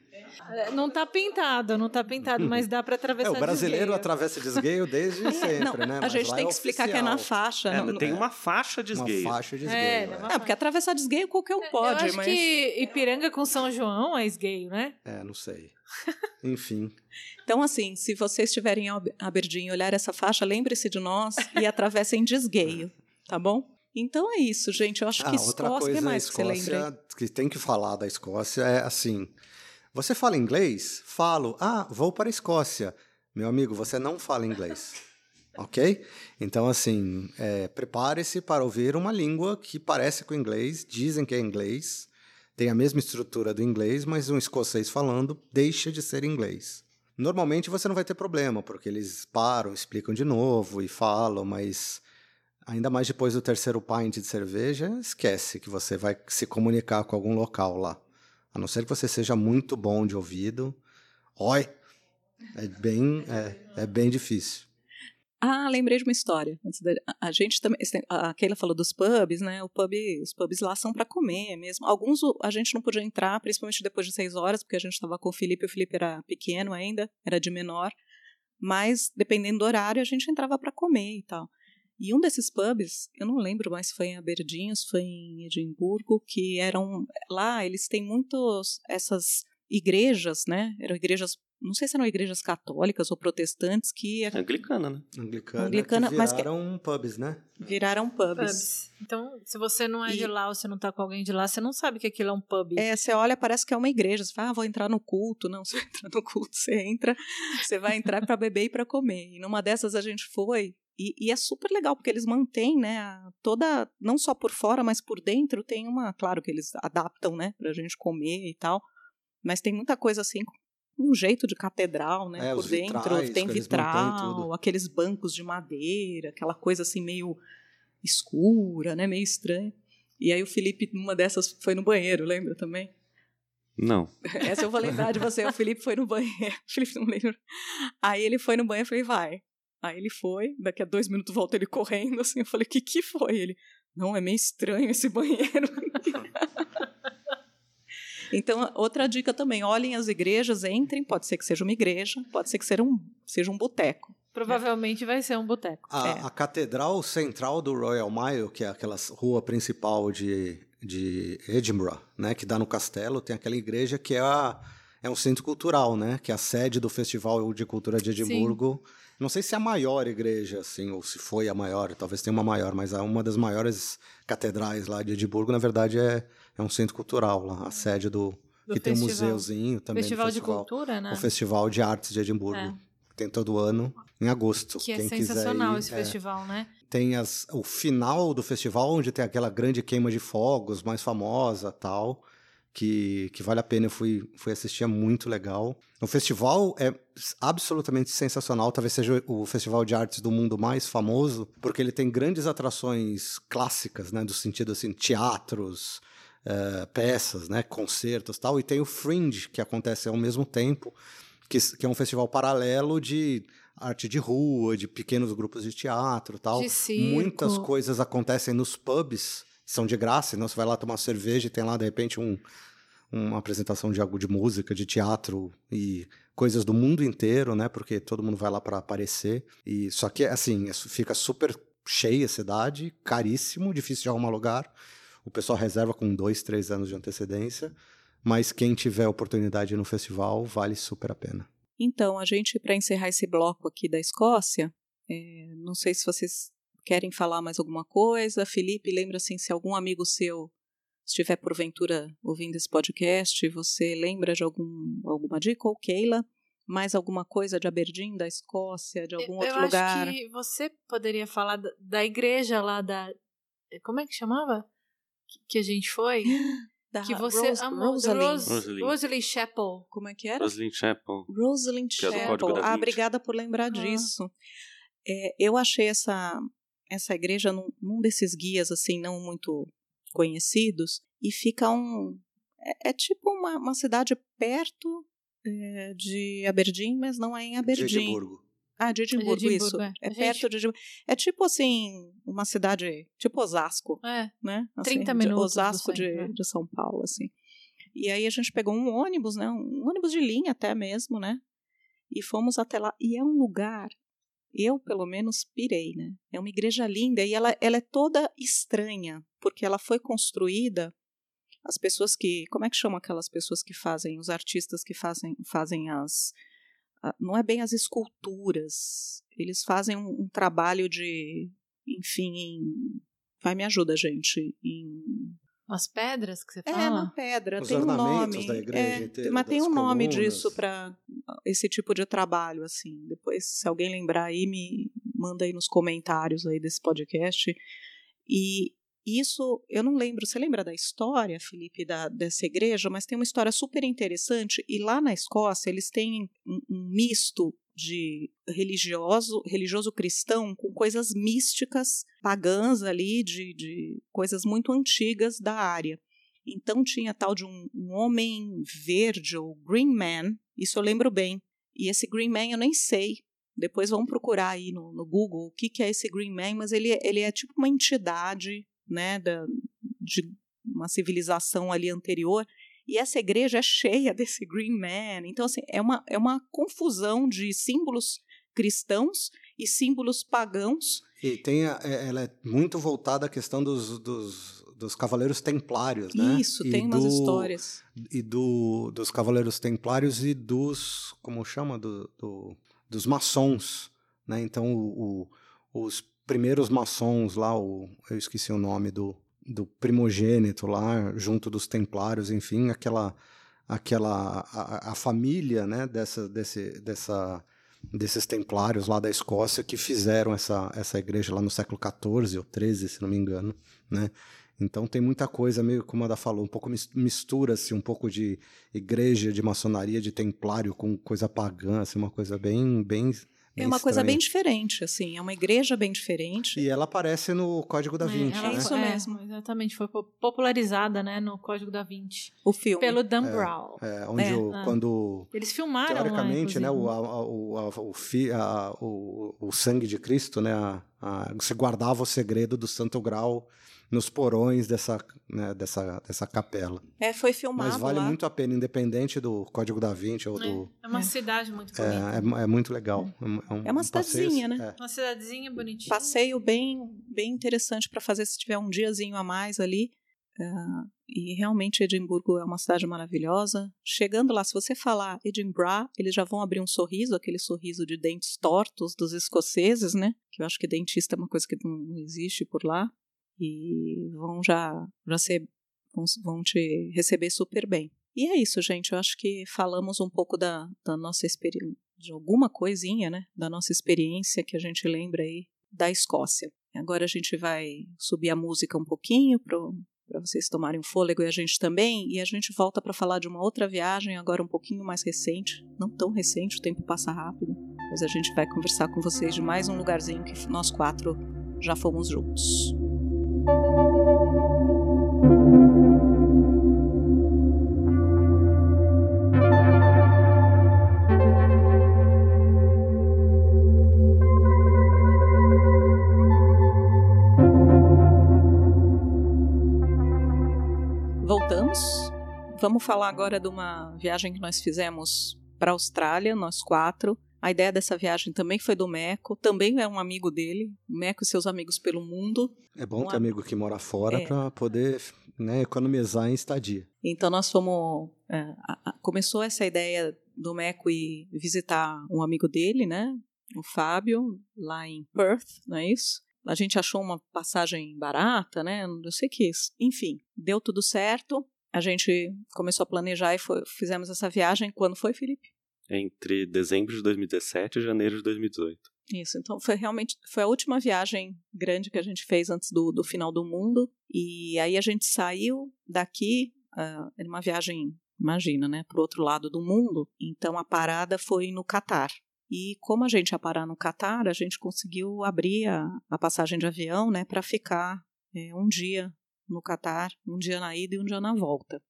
É, não tá pintado, não tá pintado, mas dá para atravessar. É, o brasileiro desgueio. atravessa desgueio desde *laughs* sempre, não, né? Mas a gente tem que é explicar que é na faixa. É, não, tem uma faixa de esgueio. Uma faixa de esgueio. É, é. é porque atravessar desgueio qualquer um pode. Eu acho mas... que Ipiranga com São João é esgueio, né? É, não sei. Enfim. *laughs* Então, assim, se vocês estiverem em Aberdeen e olhar essa faixa, lembre-se de nós e atravessem desgueio, *laughs* tá bom? Então é isso, gente. Eu acho ah, que Escócia, que mais Escócia, que você lembra? que tem que falar da Escócia é assim. Você fala inglês? Falo. Ah, vou para a Escócia. Meu amigo, você não fala inglês. *laughs* ok? Então, assim, é, prepare-se para ouvir uma língua que parece com inglês, dizem que é inglês, tem a mesma estrutura do inglês, mas um escocês falando deixa de ser inglês. Normalmente você não vai ter problema, porque eles param, explicam de novo e falam, mas ainda mais depois do terceiro pint de cerveja, esquece que você vai se comunicar com algum local lá. A não ser que você seja muito bom de ouvido. Oi! É bem, é, é bem difícil. Ah, lembrei de uma história. A gente também, a Keila falou dos pubs, né? O pub, os pubs lá são para comer mesmo. Alguns a gente não podia entrar, principalmente depois de seis horas, porque a gente estava com o Felipe. O Felipe era pequeno ainda, era de menor. Mas dependendo do horário, a gente entrava para comer e tal. E um desses pubs, eu não lembro mais se foi em Aberdeen, se foi em Edimburgo, que eram lá eles têm muitos essas igrejas, né? Eram igrejas, não sei se eram igrejas católicas ou protestantes que é anglicana, né? Anglicana, anglicana que viraram mas que... pubs, né? Viraram pubs. pubs. Então, se você não é e... de lá ou você não tá com alguém de lá, você não sabe que aquilo é um pub. É, você olha, parece que é uma igreja. Você fala, ah, vou entrar no culto. Não, *laughs* você entra no culto, você entra, você vai entrar para beber e para comer. E numa dessas a gente foi, e, e, é super legal, porque eles mantêm, né, toda, não só por fora, mas por dentro, tem uma, claro que eles adaptam, né, pra gente comer e tal, mas tem muita coisa assim, um jeito de catedral, né, é, por dentro, vitrais, tem vitral, aqueles bancos de madeira, aquela coisa assim meio escura, né, meio estranha. E aí o Felipe, numa dessas, foi no banheiro, lembra também? Não. Essa eu vou lembrar de você. O Felipe foi no banheiro. *laughs* O Felipe não lembra. Aí ele foi no banheiro e falei, vai. Aí ele foi, daqui a dois minutos volta ele correndo, assim, eu falei, o que que foi? Ele, não, é meio estranho esse banheiro. *laughs* então, outra dica também, olhem as igrejas, entrem, pode ser que seja uma igreja, pode ser que seja um, seja um boteco. provavelmente vai ser um boteco. A, É. a catedral central do Royal Mile, que é aquela rua principal de, de Edinburgh, né, que dá no castelo, tem aquela igreja que é, a, é um centro cultural, né, que é a sede do Festival de Cultura de Edimburgo. Não sei se é a maior igreja, assim, ou se foi a maior, talvez tenha uma maior, mas é uma das maiores catedrais lá de Edimburgo, na verdade, é, é um centro cultural lá, a sede do. Do que tem um festival. museuzinho também. do Festival de festival, Cultura, né? O Festival de Artes de Edimburgo. É. que Tem todo ano, em agosto. Que é Quem sensacional ir, esse é. festival, né? Tem as, o final do festival, onde tem aquela grande queima de fogos, mais famosa tal, que, que vale a pena. Eu fui, fui assistir, é muito legal. O festival é absolutamente sensacional, talvez seja o festival de artes do mundo mais famoso, porque ele tem grandes atrações clássicas, né, do sentido assim, teatros, eh, peças, né, concertos tal, e tem o Fringe, que acontece ao mesmo tempo, que, que é um festival paralelo de arte de rua, de pequenos grupos de teatro tal. De circo. Muitas coisas acontecem nos pubs, são de graça, então você vai lá tomar cerveja e tem lá, de repente, um, uma apresentação de algo de música, de teatro e coisas do mundo inteiro, né? Porque todo mundo vai lá para aparecer. E só que assim, isso fica super cheia a cidade, caríssimo, difícil de arrumar lugar. O pessoal reserva com dois, três anos de antecedência. Mas quem tiver oportunidade no festival, vale super a pena. Então, a gente, para encerrar esse bloco aqui da Escócia, é, não sei se vocês querem falar mais alguma coisa. Felipe, lembra assim, se algum amigo seu estiver porventura ouvindo esse podcast, você lembra de algum, alguma dica? Ou Keila, mais alguma coisa de Aberdeen, da Escócia, de algum eu outro acho lugar? que você poderia falar da, da igreja lá da. Como é que chamava? Que, que a gente foi? *gasps* Da que você Rose- amou. Rosalind. Rose, Rosalind. Rosalind Chapel. Como é que era? Rosalind Chapel. Rosalind é Chapel. Da Ah, obrigada por lembrar Ah. disso. É, eu achei essa, essa igreja num, num desses guias assim não muito conhecidos e fica um é, é tipo uma, uma cidade perto é, de Aberdeen, mas não é em De Aberdeen. Edimburgo. Ah, de Edimburgo, De Edimburgo, isso. é. É, A gente- perto de Edimburgo. É tipo assim, uma cidade, tipo Osasco, É. né? 30 de minutos do Osasco de, é. de São Paulo, assim. E aí a gente pegou um ônibus, né? Um ônibus de linha até mesmo, né? E fomos até lá. E é um lugar, eu pelo menos pirei, né? É uma igreja linda e ela, ela é toda estranha, porque ela foi construída. As pessoas que. Como é que chamam aquelas pessoas que fazem, os artistas que fazem, fazem as. Não é bem as esculturas. Eles fazem um, um trabalho de. Enfim, em. Vai, me ajuda, gente. Em As pedras que você é, fala? na pedra, Os tem um nome. da igreja é, inteira, mas tem um nome colunas. disso para esse tipo de trabalho, assim. Depois, se alguém lembrar aí, me manda aí nos comentários aí desse podcast. E isso, eu não lembro, você lembra da história, Felipe, da, dessa igreja? Mas tem uma história super interessante. E lá na Escócia, eles têm um, um misto de religioso, religioso cristão com coisas místicas, pagãs ali, de, de coisas muito antigas da área. Então tinha tal de um, um homem verde, ou Green Man, isso eu lembro bem. E esse Green Man eu nem sei. Depois vamos procurar aí no, no Google o que, que é esse Green Man, mas ele, ele é tipo uma entidade né, da, de uma civilização ali anterior. E essa igreja é cheia desse Green Man. Então, assim, é uma, é uma confusão de símbolos cristãos e símbolos pagãos. E tem a- é- ela é muito voltada à questão dos, dos, dos cavaleiros templários, né? Isso, E tem umas do- histórias. E do, dos cavaleiros templários e dos, como chama, do, do- dos maçons, né? Então, o, o- os primeiros maçons lá, o, eu esqueci o nome do, do primogênito lá, junto dos templários, enfim, aquela, aquela a, a família, né? Dessa, desse, dessa desses templários lá da Escócia que fizeram essa, essa igreja lá no século XIV ou XIII, se não me engano, né? Então tem muita coisa, meio como a Ada falou, um pouco mis- mistura-se um pouco de igreja, de maçonaria, de templário com coisa pagã, assim, uma coisa bem, bem, É bem uma coisa bem diferente, assim, é uma igreja bem diferente. E ela aparece no Código da É, Vinci, ela né? isso é, mesmo. exatamente, foi po- popularizada né, no Código da Vinci. O filme. Pelo Dan Brown. É, onde É, o- ah. quando Eles filmaram lá, teoricamente, né, o, a- a- o, a- o, fi- a- o, o sangue de Cristo, né, a- a- você guardava o segredo do Santo Grau nos porões dessa, né, dessa, dessa capela. É, foi filmado Mas vale lá. muito a pena, independente do Código da Vinci ou do... É uma É. cidade muito É, bonita. é, é muito legal. É, um- um É uma passeio- cidadezinha, né? é. Uma cidadezinha bonitinha. passeio bem, bem interessante para fazer se tiver um diazinho a mais ali. Ah, e realmente Edimburgo é uma cidade maravilhosa. Chegando lá, se você falar Edinburgh, eles já vão abrir um sorriso, aquele sorriso de dentes tortos dos escoceses, né? Que eu acho que dentista é uma coisa que não existe por lá. E vão já, já ser, vão, vão te receber super bem. E é isso, gente. Eu acho que falamos um pouco da, da nossa experiência, de alguma coisinha, né? Da nossa experiência que a gente lembra aí da Escócia. Agora a gente vai subir a música um pouquinho para vocês tomarem um fôlego e a gente também, e a gente volta para falar de uma outra viagem, agora um pouquinho mais recente, não tão recente, o tempo passa rápido, mas a gente vai conversar com vocês de mais um lugarzinho que nós quatro já fomos juntos. Voltamos. Vamos falar agora de uma viagem que nós fizemos para a Austrália, nós quatro. A ideia dessa viagem também foi do Meco, também é um amigo dele, o Meco e seus amigos pelo mundo. É bom Um ter am- amigo que mora fora É. para poder né, economizar em estadia. Então nós fomos. é, começou essa ideia do Meco ir visitar um amigo dele, né? O Fábio, lá em Perth, não é isso? A gente achou uma passagem barata, né? Não sei o que. Enfim, deu tudo certo. A gente começou a planejar e foi- fizemos essa viagem. Quando foi, Felipe? Entre dezembro de 2017 e janeiro de 2018. Isso, então foi realmente foi a última viagem grande que a gente fez antes do, do final do mundo. E aí a gente saiu daqui, ah, era uma viagem, imagina, né, para o outro lado do mundo. Então a parada foi no Catar. E como a gente ia parar no Catar, a gente conseguiu abrir a, a passagem de avião, né, para ficar é, um dia no Catar, um dia na ida e um dia na volta.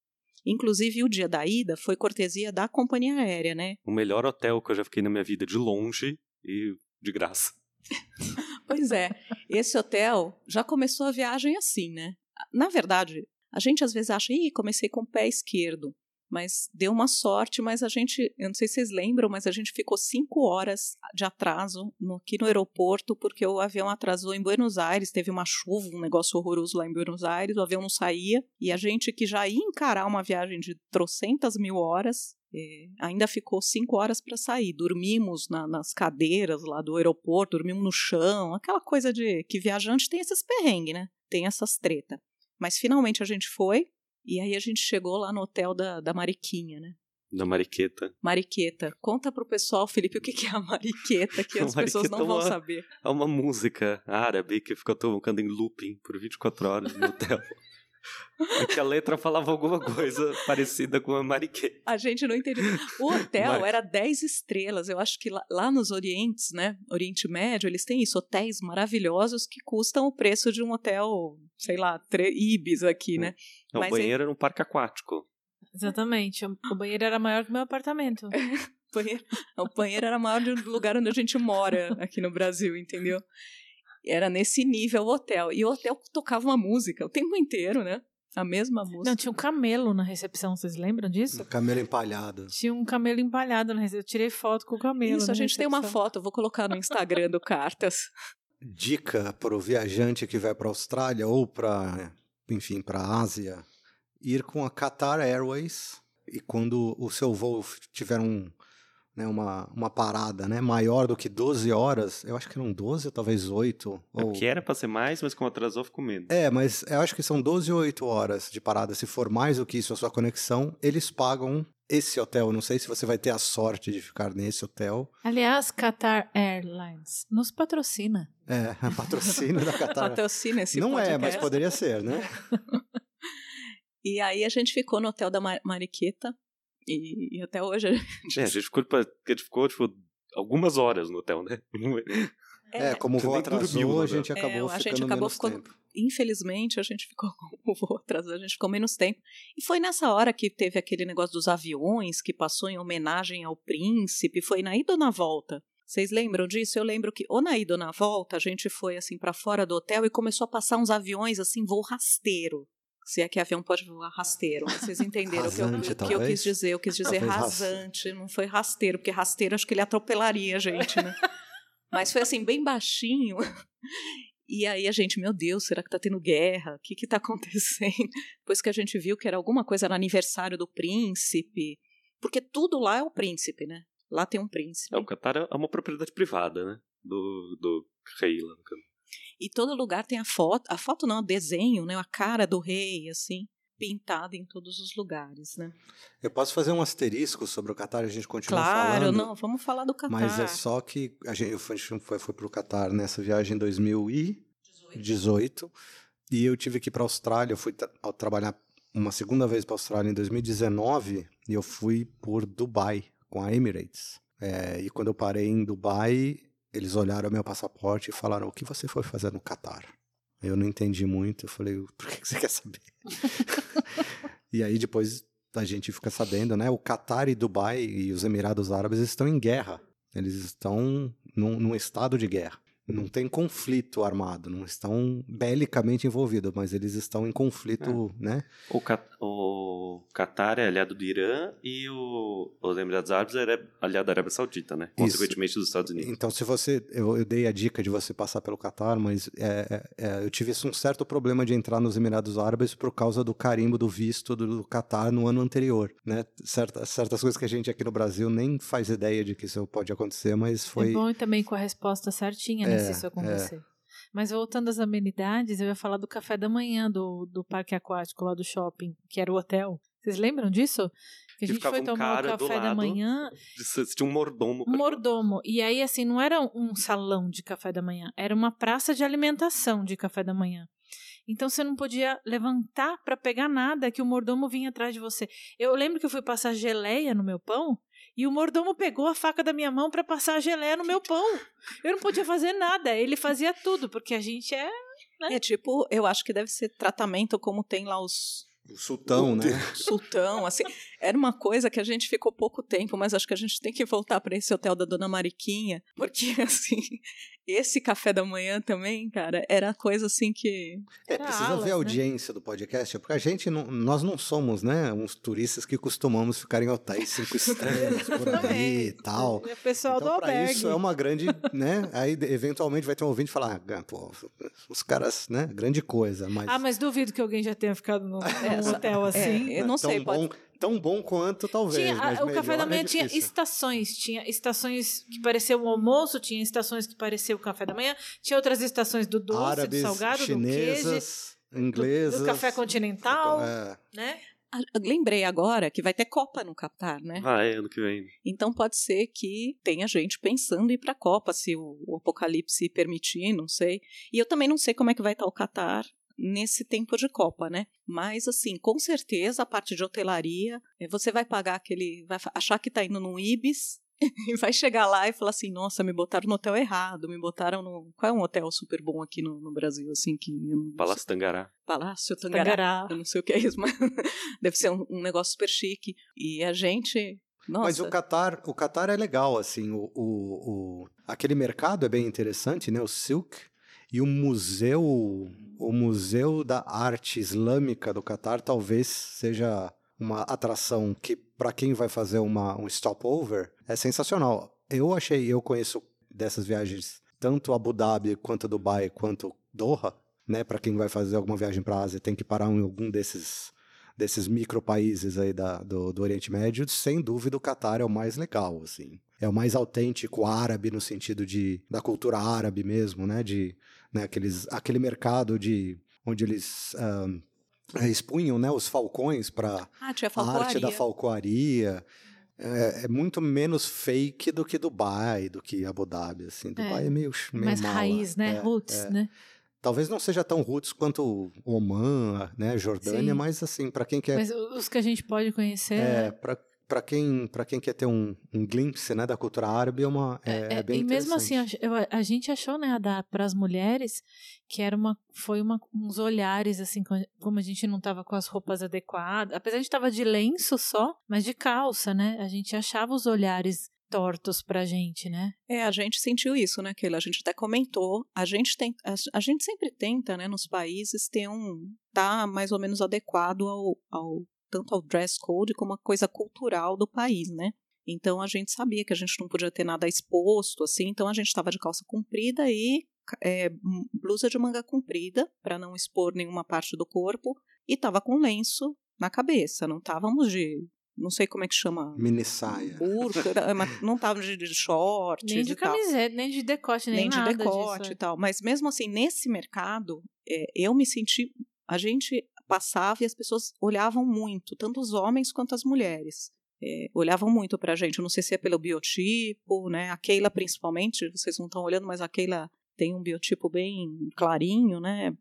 Inclusive o dia da ida foi cortesia da companhia aérea, né? O melhor hotel que eu já fiquei na minha vida de longe e de graça. *laughs* Pois é, esse hotel já começou a viagem assim, né? Na verdade, a gente às vezes acha, ih, comecei com o pé esquerdo. Mas deu uma sorte, mas a gente, eu não sei se vocês lembram, mas a gente ficou cinco horas de atraso no- aqui no aeroporto, porque o avião atrasou em Buenos Aires, teve uma chuva, um negócio horroroso lá em Buenos Aires, o avião não saía, e a gente que já ia encarar uma viagem de trocentas mil horas, é, ainda ficou cinco horas para sair. Dormimos na- nas cadeiras lá do aeroporto, dormimos no chão, aquela coisa de que viajante tem esses perrengues, né? Tem essas treta. Mas finalmente a gente foi, e aí a gente chegou lá no hotel da, da Mariquinha, né? Da Mariqueta. Mariqueta. Conta pro pessoal, Felipe, o que que é a Mariqueta, que *laughs* as A pessoas Mariqueta não é vão uma- saber. É uma música árabe que ficou tocando em looping por 24 horas no hotel. *laughs* É que a letra falava alguma coisa parecida com a Mariqueta. A gente não entendeu. O hotel Mas- era 10 estrelas. Eu acho que lá, lá nos Orientes, né? Oriente Médio, eles têm isso, hotéis maravilhosos que custam o preço de um hotel, sei lá, Ibis aqui, né? Não, Mas o banheiro era um parque aquático. Exatamente. O o banheiro era maior que o meu apartamento. *laughs* O banheiro, o banheiro era maior do lugar onde a gente mora aqui no Brasil, entendeu? Era nesse nível o hotel. E o hotel tocava uma música o tempo inteiro, né? A mesma música. Não, tinha um camelo na recepção, vocês lembram disso? Camelo empalhado. Tinha um camelo empalhado na recepção. Eu tirei foto com o camelo. Isso, na a gente tem uma recepção. foto, eu vou colocar no Instagram do Cartas. *laughs* Dica para o viajante que vai para a Austrália ou para, enfim, para a Ásia, ir com a Qatar Airways e quando o seu voo tiver um, né, uma, uma parada né, maior do que 12 horas, eu acho que eram 12 ou talvez 8. É Ou... porque era pra ser mais, mas como atrasou, ficou menos. É, mas eu acho que são 12 ou 8 horas de parada. Se for mais do que isso a sua conexão, eles pagam esse hotel. Eu Não sei se você vai ter a sorte de ficar nesse hotel. Aliás, Qatar Airlines nos patrocina. É, *laughs* patrocínio da Qatar. Patrocina esse Não é, mas podcast. poderia ser, né? *laughs* E aí a gente ficou no hotel da Mar- Mariqueta. E, e até hoje. a gente- É, a gente ficou, a gente ficou tipo, algumas horas no hotel, né? É, como o voo dormiu atrasou, a gente acabou É, a ficando gente acabou menos ficando- tempo. Infelizmente, a gente ficou *laughs* com o voo atrasado, a gente ficou menos tempo. E foi nessa hora que teve aquele negócio dos aviões que passou em homenagem ao príncipe. Foi na ida ou na volta? Vocês lembram disso? Eu lembro que ou na ida ou na volta a gente foi assim para fora do hotel e começou a passar uns aviões assim voo rasteiro. Se é que avião pode voar rasteiro. Vocês entenderam o que, eu, que eu quis dizer? Eu quis dizer rasante, não foi rasteiro, porque rasteiro acho que ele atropelaria a gente, né? *laughs* Mas foi assim, bem baixinho. *laughs* E aí a gente, meu Deus, será que tá tendo guerra? O que que tá acontecendo? Depois que a gente viu que era alguma coisa no aniversário do príncipe. Porque tudo lá é o príncipe, né? Lá tem um príncipe. É, o Qatar é uma propriedade privada, né? Do, do rei lá. E todo lugar tem a foto, a foto não, o desenho, né? A cara do rei, assim, pintada em todos os lugares, né? Eu posso fazer um asterisco sobre o Catar a gente continua claro, falando? Claro, não, vamos falar do Catar. Mas é só que a gente, foi, foi, foi para o Catar nessa viagem em 2018 e eu tive que ir para a Austrália, eu fui tra trabalhar uma segunda vez para a Austrália em 2019 e eu fui por Dubai com a Emirates. É, e quando eu parei em Dubai, eles olharam meu passaporte e falaram: O que você foi fazer no Catar? Eu não entendi muito. Eu falei: Por que você quer saber? *laughs* e aí depois a gente fica sabendo, né? O Catar e Dubai e os Emirados Árabes estão em guerra. Eles estão num, num estado de guerra não tem conflito armado, não estão belicamente envolvidos, mas eles estão em conflito, é. né? O, Cat o Qatar é aliado do Irã e o, os Emirados Árabes é aliado da Arábia Saudita, né? Consequentemente dos Estados Unidos. Então, se você, eu, eu, dei a dica de você passar pelo Qatar, mas é, é, é eu tive um certo problema de entrar nos Emirados Árabes por causa do carimbo do visto do Qatar no ano anterior, né? Certas, certas coisas que a gente aqui no Brasil nem faz ideia de que isso pode acontecer, mas foi... É bom também com a resposta certinha, né? É, se isso acontecer. É. Mas voltando às amenidades, eu ia falar do café da manhã do, do parque aquático lá do shopping, que era o hotel. Vocês lembram disso? Que a gente foi tomar um o café da manhã. Tinha um mordomo. Um mordomo. E aí, assim, não era um salão de café da manhã, era uma praça de alimentação de café da manhã. Então você não podia levantar para pegar nada que o mordomo vinha atrás de você. Eu lembro que eu fui passar geleia no meu pão e o mordomo pegou a faca da minha mão para passar a geleia no meu pão. Eu não podia fazer nada, ele fazia tudo, porque a gente é. Né? É tipo, eu acho que deve ser tratamento como tem lá os o sultão, o, né? *laughs* Sultão, assim, era uma coisa que a gente ficou pouco tempo, mas acho que a gente tem que voltar para esse hotel da Dona Mariquinha, porque *laughs* assim, esse café da manhã também, cara, era coisa assim que. É, precisa alas, ver a né? audiência né? do podcast, porque a gente, não, nós não somos, né, uns turistas que costumamos ficar em hotéis cinco *laughs* estrelas por aí e tal. É o pessoal então, do albergue. isso é uma grande, né, aí eventualmente vai ter um ouvinte falar, ah, pô, os caras, né, grande coisa, mas... Ah, mas duvido que alguém já tenha ficado num, *laughs* num hotel é, assim. É, eu não sei, bom, pode tão bom quanto, talvez. Tinha, o café da manhã é tinha estações. Tinha estações que parecia o almoço, tinha estações que parecia o café da manhã, tinha outras estações do doce, Árabes, do salgado, chinesas, do queijo. Inglesas. Do, do café continental, é. né? Ah, lembrei agora que vai ter Copa no Catar, né? Vai, ano que vem. Então pode ser que tenha gente pensando em ir para a Copa, se o, o, apocalipse permitir, não sei. E eu também não sei como é que vai estar o Catar nesse tempo de Copa, né? Mas, assim, com certeza a parte de hotelaria, eh, você vai pagar aquele. vai achar que está indo num Ibis. *laughs* E vai chegar lá e falar assim: nossa, me botaram no hotel errado, me botaram no. Qual é um hotel super bom aqui no, no Brasil, assim? que Palácio Tangará. Palácio Tangará. Tangará. Eu não sei o que é isso, *laughs* mas deve ser um, um negócio super chique. E a gente nossa. Mas o Qatar, o Qatar é legal, assim, o, o, o, aquele mercado é bem interessante, né? O Silk e o museu, o museu da arte islâmica do Catar talvez seja uma atração que para quem vai fazer uma, um stopover é sensacional. Eu achei, eu conheço dessas viagens tanto Abu Dhabi quanto Dubai quanto Doha, né? Para quem vai fazer alguma viagem para a Ásia tem que parar em algum desses desses micro países aí da, do, do Oriente Médio, sem dúvida o Catar é o mais legal, assim. É o mais autêntico árabe no sentido de da cultura árabe mesmo, né? De né, aqueles, aquele mercado de onde eles um, expunham né, os falcões para ah, a arte da falcoaria. É, é, muito menos fake do que Dubai, do que Abu Dhabi, assim. Dubai é, é meio, meio mais mala. raiz, né? É, Roots, é. né? Talvez não seja tão roots quanto Oman, né, Jordânia, Sim. mas assim, para quem quer Mas os que a gente pode conhecer, É, né? para para quem, quem quer ter um, um glimpse né, da cultura árabe, é, uma, é, é, é bem E mesmo assim, a, a, gente achou né, para as mulheres que era uma, foi uma, uns olhares, assim, como a gente não estava com as roupas adequadas. Apesar de a gente estava de lenço só, mas de calça, né? A gente achava os olhares tortos pra gente, né? É, a gente sentiu isso, né, Keila? A gente até comentou. A gente, tem, a, a, gente sempre tenta, né, nos países, ter um. tá mais ou menos adequado ao, ao tanto ao dress code como a coisa cultural do país, né? Então a gente sabia que a gente não podia ter nada exposto, assim, então a gente estava de calça comprida e é, blusa de manga comprida, para não expor nenhuma parte do corpo, e estava com lenço na cabeça, não estávamos de não sei como é que chama. Mini saia. Burca, não tava de, de short. Nem de, de camiseta, nem de decote, nem, nem nada. Nem de decote disso, e tal. Mas mesmo assim, nesse mercado, é, eu me senti. A gente passava e as pessoas olhavam muito, tanto os homens quanto as mulheres. É, olhavam muito pra gente. Eu não sei se é pelo biotipo, né? A Keila, principalmente, vocês não estão olhando, mas a Keila tem um biotipo bem clarinho, né?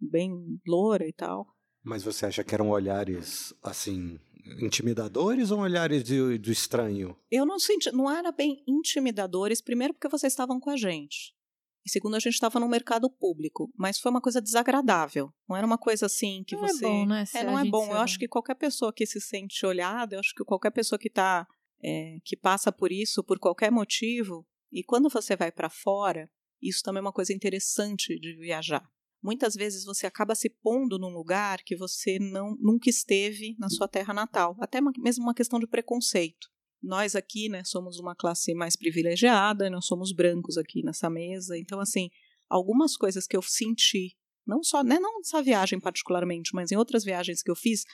Bem loura e tal. Mas você acha que eram olhares, assim, intimidadores ou olhares de, de estranho? Eu não senti, não era bem intimidadores, primeiro porque vocês estavam com a gente. E segundo, a gente estava no mercado público, mas foi uma coisa desagradável. Não era uma coisa assim que não você. É bom, né? É, não é bom. Eu acho que qualquer pessoa que se sente olhada, eu acho que qualquer pessoa que tá, é, que passa por isso por qualquer motivo, e quando você vai para fora, isso também é uma coisa interessante de viajar muitas vezes você acaba se pondo num lugar que você não nunca esteve na sua terra natal, até uma, mesmo uma questão de preconceito. Nós aqui, né, somos uma classe mais privilegiada, nós somos brancos aqui nessa mesa, então assim, algumas coisas que eu senti, não só, né, não nessa viagem particularmente, mas em outras viagens que eu fiz,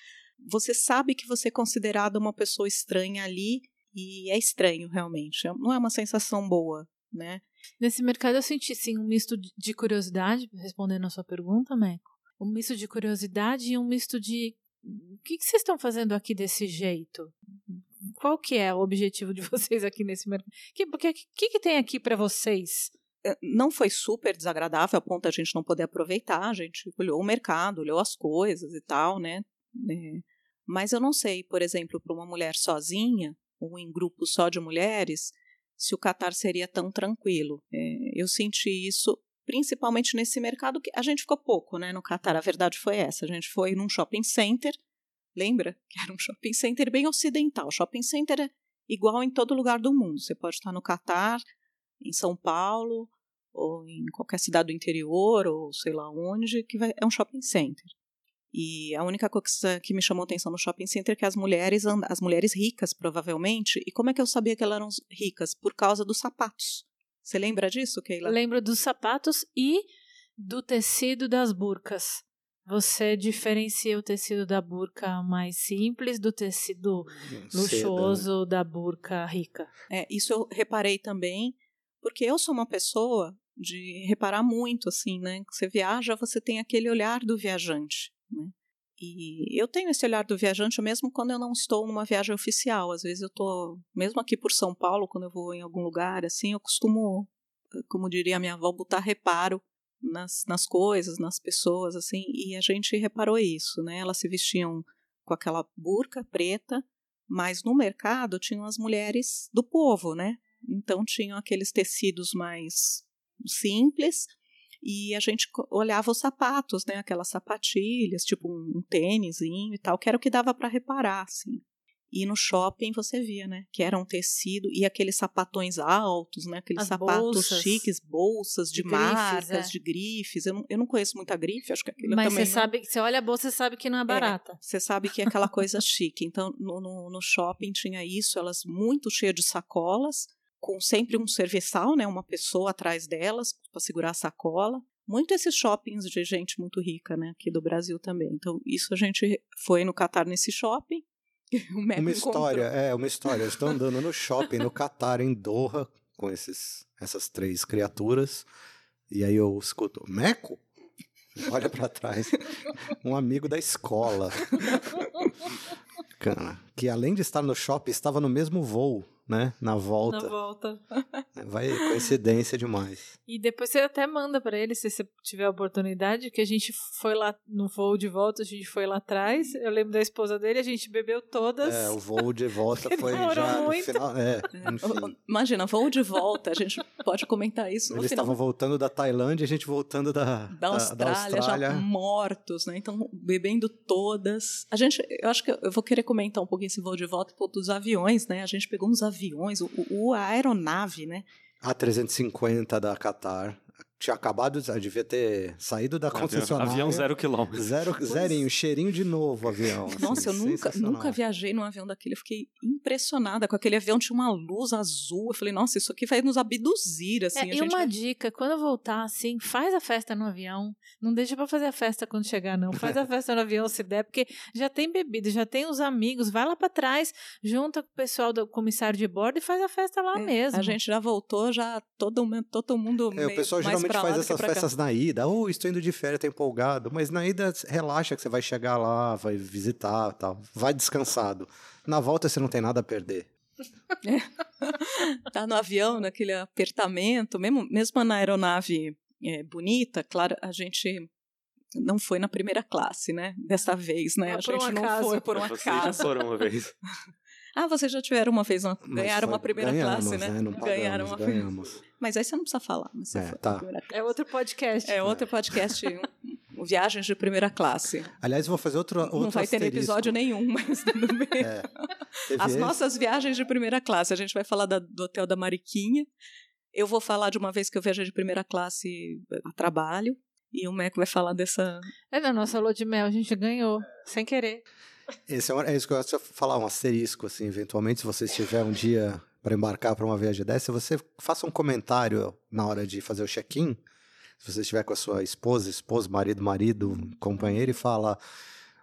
você sabe que você é considerado uma pessoa estranha ali e é estranho realmente, não é uma sensação boa, né? Nesse mercado eu senti sim um misto de curiosidade, respondendo a sua pergunta, Meco. Um misto de curiosidade e um misto de o que, que vocês estão fazendo aqui desse jeito? Qual que é o objetivo de *laughs* vocês aqui nesse mercado? O que, que, que tem aqui para vocês? É, não foi super desagradável a ponto de a gente não poder aproveitar. A gente olhou o mercado, olhou as coisas e tal, né? É, mas eu não sei, por exemplo, para uma mulher sozinha ou em grupo só de mulheres, se o Qatar seria tão tranquilo. É, eu senti isso principalmente nesse mercado que a gente ficou pouco, né, no Qatar. A verdade foi essa. A gente foi num shopping center, lembra? *laughs* Que era um shopping center bem ocidental. Shopping center é igual em todo lugar do mundo. Você pode estar no Qatar, em São Paulo, ou em qualquer cidade do interior, ou sei lá onde, que vai, é um shopping center. E a única coisa que me chamou atenção no shopping center é que as mulheres, as mulheres ricas, provavelmente, e como é que eu sabia que elas eram ricas? Por causa dos sapatos. Você lembra disso, Keila? Lembro dos sapatos e do tecido das burcas. Você diferencia o tecido da burca mais simples do tecido luxuoso da burca rica. É, isso eu reparei também, porque eu sou uma pessoa de reparar muito, assim, né? Você viaja, você tem aquele olhar do viajante. Né? E eu tenho esse olhar do viajante mesmo quando eu não estou numa viagem oficial. Às vezes eu estou, mesmo aqui por São Paulo, quando eu vou em algum lugar, assim, eu costumo, como diria a minha avó, botar reparo nas, nas coisas, nas pessoas, assim, e a gente reparou isso, né? Elas se vestiam com aquela burca preta, mas no mercado tinham as mulheres do povo, né? Então tinham aqueles tecidos mais simples, e a gente olhava os sapatos, né, aquelas sapatilhas, tipo um, um tênisinho e tal, que era o que dava para reparar, assim. E no shopping você via, né, que era um tecido e aqueles sapatões altos, né, aqueles As sapatos bolsas. chiques, bolsas de, De marcas, grifes, é. de grifes. Eu não, eu não conheço muita grife, acho que aquilo Mas também você não- sabe, você olha a bolsa, você sabe que não é barata. você sabe que é aquela coisa chique. Então, no, no, no shopping tinha isso, elas muito cheias de sacolas, com sempre um serviçal, né, uma pessoa atrás delas para segurar a sacola. Muito esses shoppings de gente muito rica, né, aqui do Brasil também. Então, isso a gente foi no Catar nesse shopping. *laughs* Uma encontrou. história, é, uma história. Eu estou andando no shopping, no Catar, em Doha, com esses, essas três criaturas. E aí eu escuto, Meco? Olha pra trás. Um amigo da escola. Cara, que além de estar no shopping, estava no mesmo voo, né? Na volta. Na volta. Vai, coincidência demais. E depois você até manda pra ele, se você tiver a oportunidade, que a gente foi lá no voo de volta, a gente foi lá atrás. Eu lembro da esposa dele, a gente bebeu todas. É, o voo de volta *laughs* foi já no muito. final. É, enfim. Imagina, voo de volta, a gente pode comentar isso no Eles estavam voltando da Tailândia e a gente voltando da, da Austrália, já mortos, né? Então, bebendo todas. A gente, eu acho que eu vou querer comentar um pouquinho esse voo de volta dos aviões, né? A gente pegou uns aviões aviões, o, o a aeronave, né? A350 da Qatar. Tinha acabado, de- devia ter saído da concessionária. Avião zero quilômetro. Zero, zerinho, cheirinho de novo o avião. assim, Nossa, eu nunca, nunca viajei num avião daquele. Eu fiquei impressionada com aquele avião. Tinha uma luz azul. Eu falei, nossa, isso aqui vai nos abduzir. Assim, É, a e gente uma vai- dica, quando voltar, assim, faz a festa no avião. Não deixa pra fazer a festa quando chegar, não. Faz a *laughs* festa no avião se der, porque já tem bebida, já tem os amigos. Vai lá pra trás, junta com o pessoal do comissário de bordo e faz a festa lá É, mesmo. A gente já voltou, já todo, mundo- todo mundo. É, o meio pessoal mais geralmente faz essas pra cá. festas na ida. Oh, estou indo de férias, tô empolgado. Mas na ida, relaxa que você vai chegar lá, vai visitar tal. Vai descansado. Na volta você não tem nada a perder. *laughs* tá no avião, naquele apertamento, mesmo, mesmo na aeronave é, bonita, claro, a gente não foi na primeira classe, né? Dessa vez, né? Ah, a por um gente não acaso. foi por um Vocês já acaso. foram uma vez. *laughs* Ah, vocês já tiveram uma vez, uma, ganharam uma primeira ganhamos, classe, né? Não pagamos, ganharam uma ganhamos. Mas aí você não precisa falar. Mas você É, foi tá. É outro podcast. É outro podcast, Viagens de Primeira Classe. Aliás, vou fazer outro, outro não vai ter asterisco. episódio nenhum, *laughs* mas tudo bem. É. As esse- nossas viagens de primeira classe. A gente vai falar da- do hotel da Mariquinha. Eu vou falar de uma vez que eu viajei de primeira classe a trabalho. E o Meco vai falar dessa. É na nossa lua de mel, a gente ganhou, sem querer. Esse é, um- é isso que eu de falar, um asterisco, assim, eventualmente, se você estiver um dia para embarcar para uma viagem dessa, você faça um comentário na hora de fazer o check-in, se você estiver com a sua esposa, esposo, marido, marido, companheiro, e fala,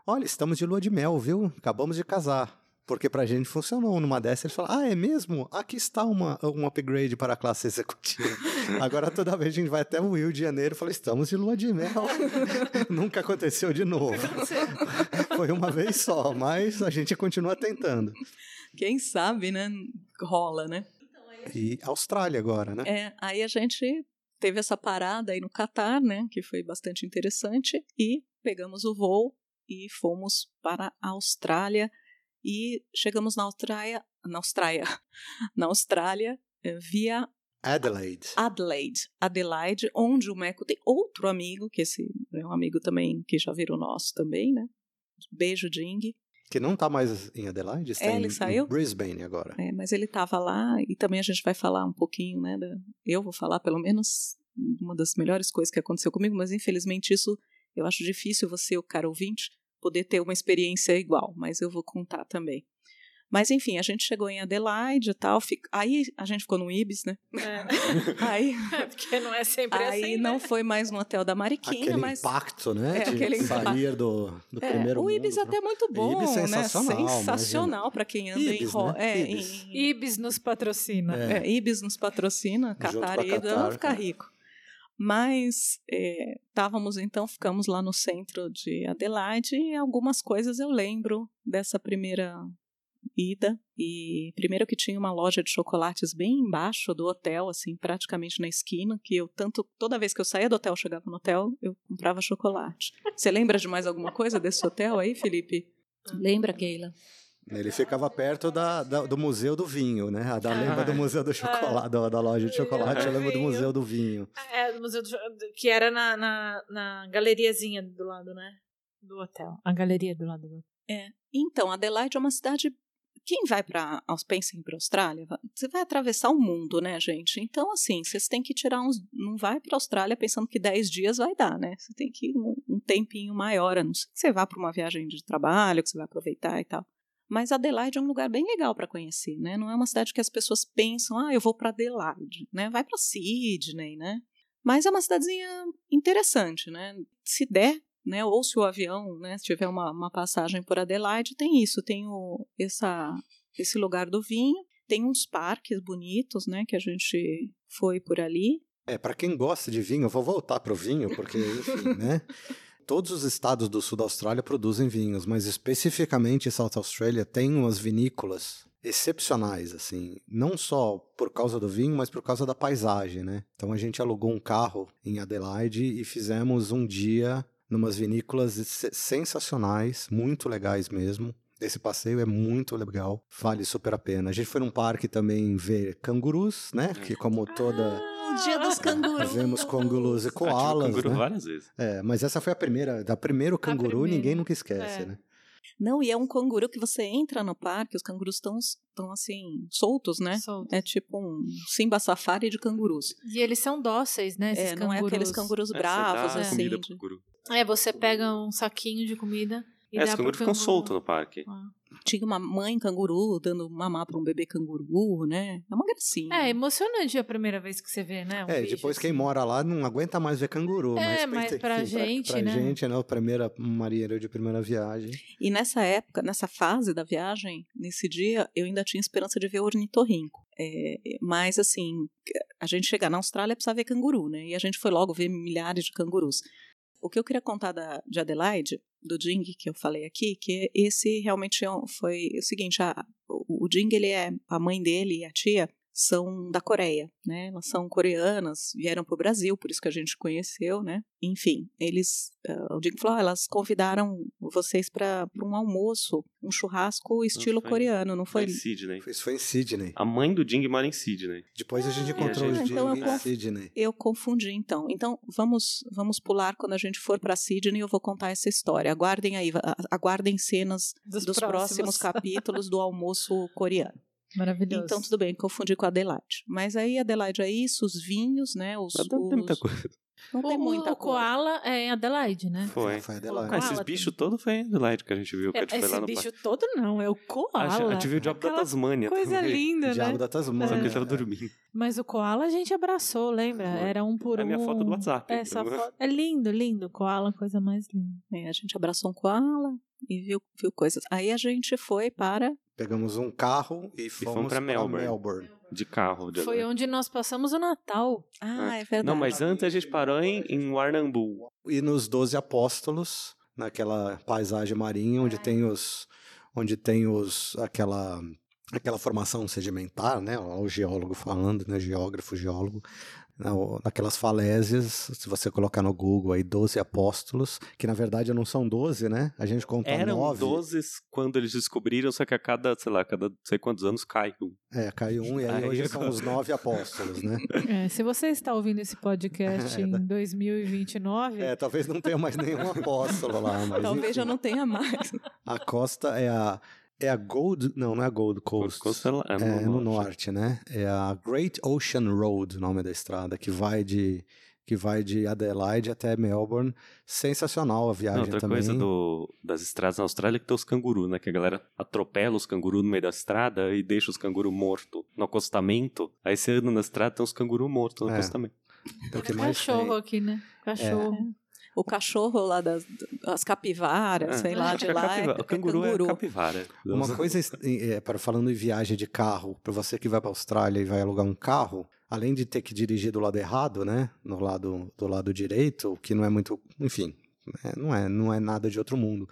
olha, estamos de lua de mel, viu? Acabamos de casar. Porque pra gente funcionou. Numa dessa, ele fala, ah, é mesmo? Aqui está uma, um upgrade para a classe executiva. *laughs* Agora, toda vez a gente vai até o Rio de Janeiro e fala, estamos de lua de mel. *laughs* Nunca aconteceu de novo. Foi uma vez só, mas a gente continua tentando. Quem sabe, né? Rola, né? E Austrália agora, né? É, aí a gente teve essa parada aí no Catar, né? Que foi bastante interessante. E pegamos o voo e fomos para a Austrália. E chegamos na Austrália. Na Austrália. *laughs* Na Austrália, eh, via Adelaide. Adelaide. Adelaide, onde o Meco tem outro amigo, que esse é um amigo também que já virou nosso também, né? Beijo, Ding. Que não tá mais em Adelaide, está É, em, ele saiu? em Brisbane agora. É, mas ele estava lá e também a gente vai falar um pouquinho, né? da- eu vou falar pelo menos uma das melhores coisas que aconteceu comigo, mas infelizmente isso eu acho difícil você, o cara ouvinte, poder ter uma experiência igual, mas eu vou contar também. Mas enfim, a gente chegou em Adelaide e tal, aí a gente ficou no Ibis, né? *laughs* Aí, *laughs* Porque não é sempre aí assim. não né? foi mais no hotel da Mariquinha, Aquele mas impacto, né? É, de aquele sair do, do É, primeiro o Ibis é mundo. até muito bom, Ibis né? sensacional, Sensacional para quem anda em, Ibis, ro- né? é, Ibis. em- Ibis nos patrocina. É. É, Ibis nos patrocina, a e vamos ficar é. rico. Mas é, estávamos então, ficamos lá no centro de Adelaide e algumas coisas eu lembro dessa primeira ida. E primeiro que tinha uma loja de chocolates bem embaixo do hotel, assim, praticamente na esquina, que eu tanto, toda vez que eu saía do hotel, chegava no hotel, eu comprava chocolate. Você lembra de mais alguma coisa desse hotel aí, Felipe? Lembra, Keila? Ele ficava perto da, da- do Museu do Vinho, né? A da, Ah. lembra do Museu do Chocolate, da, da loja de chocolate, eu lembro do. Museu do Vinho. É, do museu do, que era na, na, na galeriazinha do lado, né? Do hotel. A galeria do lado do hotel. Então, Adelaide é uma cidade. Quem vai para pensa em ir para Austrália, va- você vai atravessar o mundo, né, gente? Então, assim, vocês têm que tirar uns. Não vai para Austrália pensando que 10 dias vai dar, né? Você tem que ir um, um tempinho maior, a não ser que você vá para uma viagem de trabalho, que você vai aproveitar e tal. Mas Adelaide é um lugar bem legal para conhecer, né? Não é uma cidade que as pessoas pensam, ah, eu vou para Adelaide, né? Vai para Sydney, né? Mas é uma cidadezinha interessante, né? Se der, né? Ou se o avião, né? Se tiver uma, uma passagem por Adelaide, tem isso, tem o, essa, esse lugar do vinho, tem uns parques bonitos, né? Que a gente foi por ali. É, para quem gosta de vinho, eu vou voltar pro vinho, porque, enfim, né? *laughs* Todos os estados do sul da Austrália produzem vinhos, mas especificamente South Australia tem umas vinícolas excepcionais, assim, não só por causa do vinho, mas por causa da paisagem, né? Então a gente alugou um carro em Adelaide e fizemos um dia numas vinícolas se- sensacionais, muito legais mesmo. Esse passeio é muito legal, vale super a pena. A gente foi num parque também ver cangurus, né? Que como toda O dia dos cangurus. Vemos cangurus e Ah, koalas, canguru né? várias vezes. É, mas essa foi a primeira. Da primeiro canguru, primeira. ninguém nunca esquece, É. né? Não, e é um canguru que você entra no parque, os cangurus estão estão assim soltos, né? Soltos. É tipo um Simba Safari de cangurus. E eles são dóceis, né? Esses É, não é aqueles cangurus É, você bravos dá assim. comida de- pro canguru. É, você pega um saquinho de comida e É, dá os pro cangurus ficam soltos no parque. Ah. Tinha uma mãe canguru dando mamar para um bebê canguru, né? É uma gracinha. É emocionante a primeira vez que você vê, né? um É, bicho depois assim. quem mora lá não aguenta mais ver canguru. É, mas, mas *laughs* pra gente, pra, né? gente, né? A primeira marinheiro de primeira viagem. E nessa época, nessa fase da viagem, nesse dia, eu ainda tinha esperança de ver ornitorrinco. É, mas, assim, a gente chegar na Austrália precisa ver canguru, né? E a gente foi logo ver milhares de cangurus. O que eu queria contar da, de Adelaide, do Jing, que eu falei aqui, que esse realmente é foi o seguinte, a, o Jing, ele é, a mãe dele e a tia são da Coreia, né? Elas são coreanas, vieram para o Brasil, por isso que a gente conheceu, né? Enfim, eles, uh, o Jing falou, ah, elas convidaram vocês para um almoço, um churrasco estilo foi- coreano, não Foi foi? em Sydney. Isso foi em Sydney. A mãe do Ding mora em Sydney. Depois a gente Ah, encontrou gente, os então eu Jing em Sydney. Eu confundi, então. Então, vamos vamos pular quando a gente for para Sydney, eu vou contar essa história. Aguardem aí, aguardem cenas Dos dos, próximos. próximos. capítulos do almoço coreano. Maravilhoso. Então, tudo bem, confundi com a Adelaide. Mas aí, Adelaide é isso, os vinhos, né? Os, não tem muita os- coisa. Não tem o, muita o coisa. koala é em Adelaide, né? Foi. Foi Adelaide. Ah, esses bichos todos foi em Adelaide que a gente viu, que a gente foi lá Esse no bicho parque. todo não, é o koala. a gente viu o Diabo da Aquela Tasmânia Coisa também. linda, Diabo né? da Só que Tasmânia. ele tava dormindo. Mas o koala a gente abraçou, lembra? Foi. Era um por É um. a minha foto do WhatsApp. Essa foto. É lindo, lindo. Koala, coisa mais linda. É, a gente abraçou um koala e viu, viu coisas. Aí a gente foi para. Pegamos um carro e fomos pra Melbourne. Melbourne. De carro. De... Foi onde nós passamos o Natal. Ah, é verdade. Não, mas antes a gente parou em, em Warrnambool. E nos Doze Apóstolos, naquela paisagem marinha onde tem os. onde tem os. aquela. aquela formação sedimentar, né? O geólogo falando, né? Geógrafo, geólogo. Na- Naquelas falésias, se você colocar no Google aí, 12 apóstolos, que na verdade não são 12, né? A gente conta Eram 9. 12 quando eles descobriram, só que a cada, sei lá, a cada não sei quantos anos cai um. É, caiu um, e aí Aí hoje são os *laughs* nove apóstolos, né? É, se você está ouvindo esse podcast *laughs* em 2029, É, talvez não tenha mais nenhum apóstolo lá, mas Talvez enfim. já não tenha mais. A costa é a é a Gold, não, não é a Gold Coast. Coast é lá- é é, no no norte, né? É a Great Ocean Road, o nome da estrada, que vai de que vai de Adelaide até Melbourne. Sensacional a viagem Não, outra também. coisa do, das estradas na Austrália é que tem os cangurus, né? Que a galera atropela os cangurus no meio da estrada e deixa os cangurus mortos no acostamento. Aí você anda na estrada tem os cangurus mortos no É. acostamento. Então, é mais cachorro tem? aqui, né? Cachorro. O cachorro lá das as capivaras, É. sei lá, de É lá. É, o canguru é, canguru. capivara. Uma coisa, é, para falando em viagem de carro, para você que vai para Austrália e vai alugar um carro, além de ter que dirigir do lado errado, né, no lado do lado direito, o que não é muito, enfim, é, não é, não é nada de outro mundo.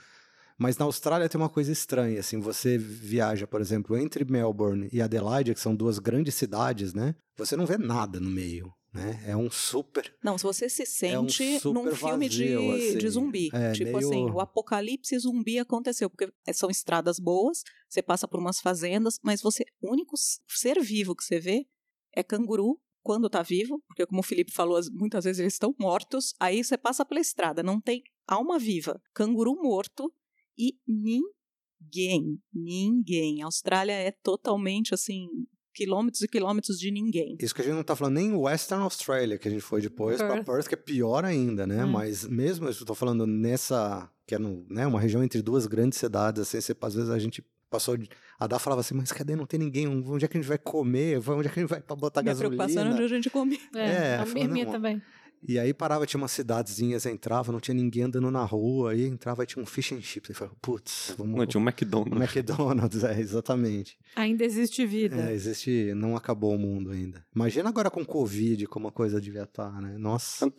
Mas na Austrália tem uma coisa estranha, assim, você viaja, por exemplo, entre Melbourne e Adelaide, que são duas grandes cidades, né? Você não vê nada no meio, né? É um super Não, se você se É um sente num filme de, vazio, assim. de zumbi. É, tipo meio- assim, o apocalipse zumbi aconteceu, porque são estradas boas, você passa por umas fazendas, mas você, o único ser vivo que você vê é canguru quando tá vivo, porque como o Felipe falou, as- muitas vezes eles estão mortos, aí você passa pela estrada, não tem alma viva, canguru morto e ninguém, ninguém. A Austrália é totalmente assim, quilômetros e quilômetros de ninguém. Isso que a gente não tá falando nem Western Australia, que a gente foi depois para Perth. Perth, que é pior ainda, né? Hum. Mas mesmo eu tô falando nessa, que é no, né, uma região entre duas grandes cidades, assim, você, às vezes a gente passou, de, a Dá falava assim, mas cadê? Não tem ninguém, onde é que a gente vai comer? Onde é que a gente vai pra botar Minha preocupação é onde gasolina? a gente come. É, É, a minha, falando, minha não, também. E aí parava, tinha umas cidadezinhas, entrava, não tinha ninguém andando na rua, aí entrava e tinha um fish and chips, aí falava, putz, vamos... Não, tinha um McDonald's. um *laughs* McDonald's, é, exatamente. Ainda existe vida. É, existe, não acabou o mundo ainda. Imagina agora com Covid, como a coisa devia estar, né? Nossa. Não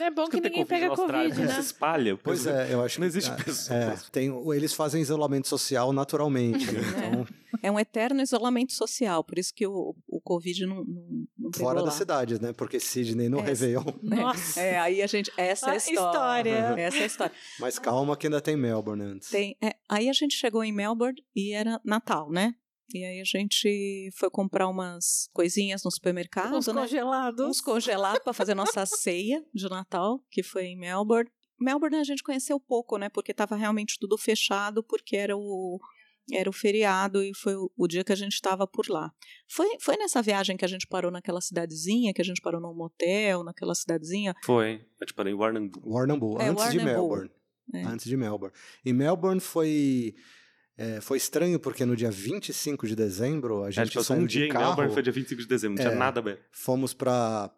É bom que ninguém pega na Austrália, Covid, *laughs* não né? se espalha. Pois é, eu acho Não que existe é, pessoas. é, tem, eles fazem isolamento social naturalmente, né? *laughs* Então, É um eterno isolamento social, por isso que o, o Covid não, não, não fora lá. das cidades, né? Porque Sydney no É. Réveillon. *laughs* Nossa. É, aí a gente. Essa é a A história. história. Essa é a história. Mas calma que ainda tem Melbourne antes. Tem, é, aí a gente chegou em Melbourne e era Natal, né? E aí a gente foi comprar umas coisinhas no supermercado, Os né? congelados. Uns congelados para fazer nossa *laughs* ceia de Natal, que foi em Melbourne. Melbourne a gente conheceu pouco, né? Porque estava realmente tudo fechado, porque era o era o feriado e foi o, o dia que a gente estava por lá. Foi, foi nessa viagem que a gente parou naquela cidadezinha, que a gente parou num motel, naquela cidadezinha? Foi. A gente parou em Warrnambool. Warrnambool, é, antes Warrnambool. de Melbourne. É. Antes de Melbourne. E Melbourne foi. é, foi estranho porque no dia 25 de dezembro a A gente, passou saiu um dia de em carro, Melbourne, foi dia 25 de dezembro, não É. tinha nada aberto. fomos pra.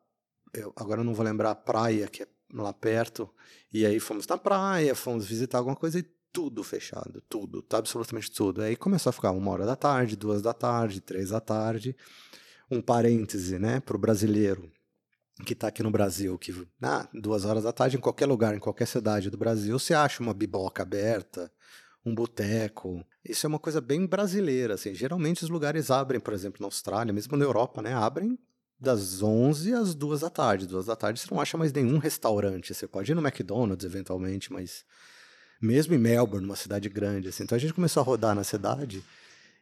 eu agora eu não vou lembrar a praia, que é lá perto. E aí fomos na praia, fomos visitar alguma coisa e tudo fechado, tudo, tá absolutamente tudo. Aí começou a ficar uma hora da tarde, duas da tarde, três da tarde. Um parêntese, né, pro brasileiro que tá aqui no Brasil, que ah, duas horas da tarde, em qualquer lugar, em qualquer cidade do Brasil, você acha uma biboca aberta, um boteco. Isso é uma coisa bem brasileira, assim. Geralmente os lugares abrem, por exemplo, na Austrália, mesmo na Europa, né, abrem das 11 às 2 da tarde. Duas da tarde você não acha mais nenhum restaurante. Você pode ir no McDonald's eventualmente, mas mesmo em Melbourne, uma cidade grande, assim. Então a gente começou a rodar na cidade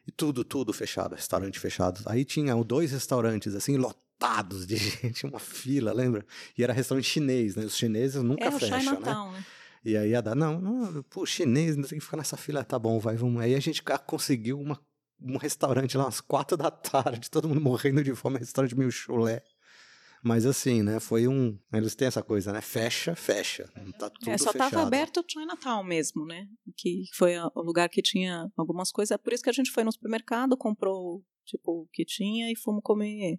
e tudo, tudo fechado, restaurante fechado. Aí tinha dois restaurantes assim lotados de *laughs* gente, uma fila, lembra? E era restaurante chinês, né? Os chineses nunca É o fecham, né? Chinatown, né? E aí a dar, não, não, pô, chinês, não tem que ficar nessa fila, tá bom, vai, vamos. Aí a gente conseguiu uma, um restaurante lá às quatro da tarde, todo mundo morrendo de fome, um restaurante meio chulé. Mas assim, né, foi um... Eles têm essa coisa, né, fecha, fecha, tá tudo É, só fechado. estava aberto o Chinatown mesmo, né? Que foi o lugar que tinha algumas coisas. É por isso que a gente foi no supermercado, comprou tipo o que tinha e fomos comer.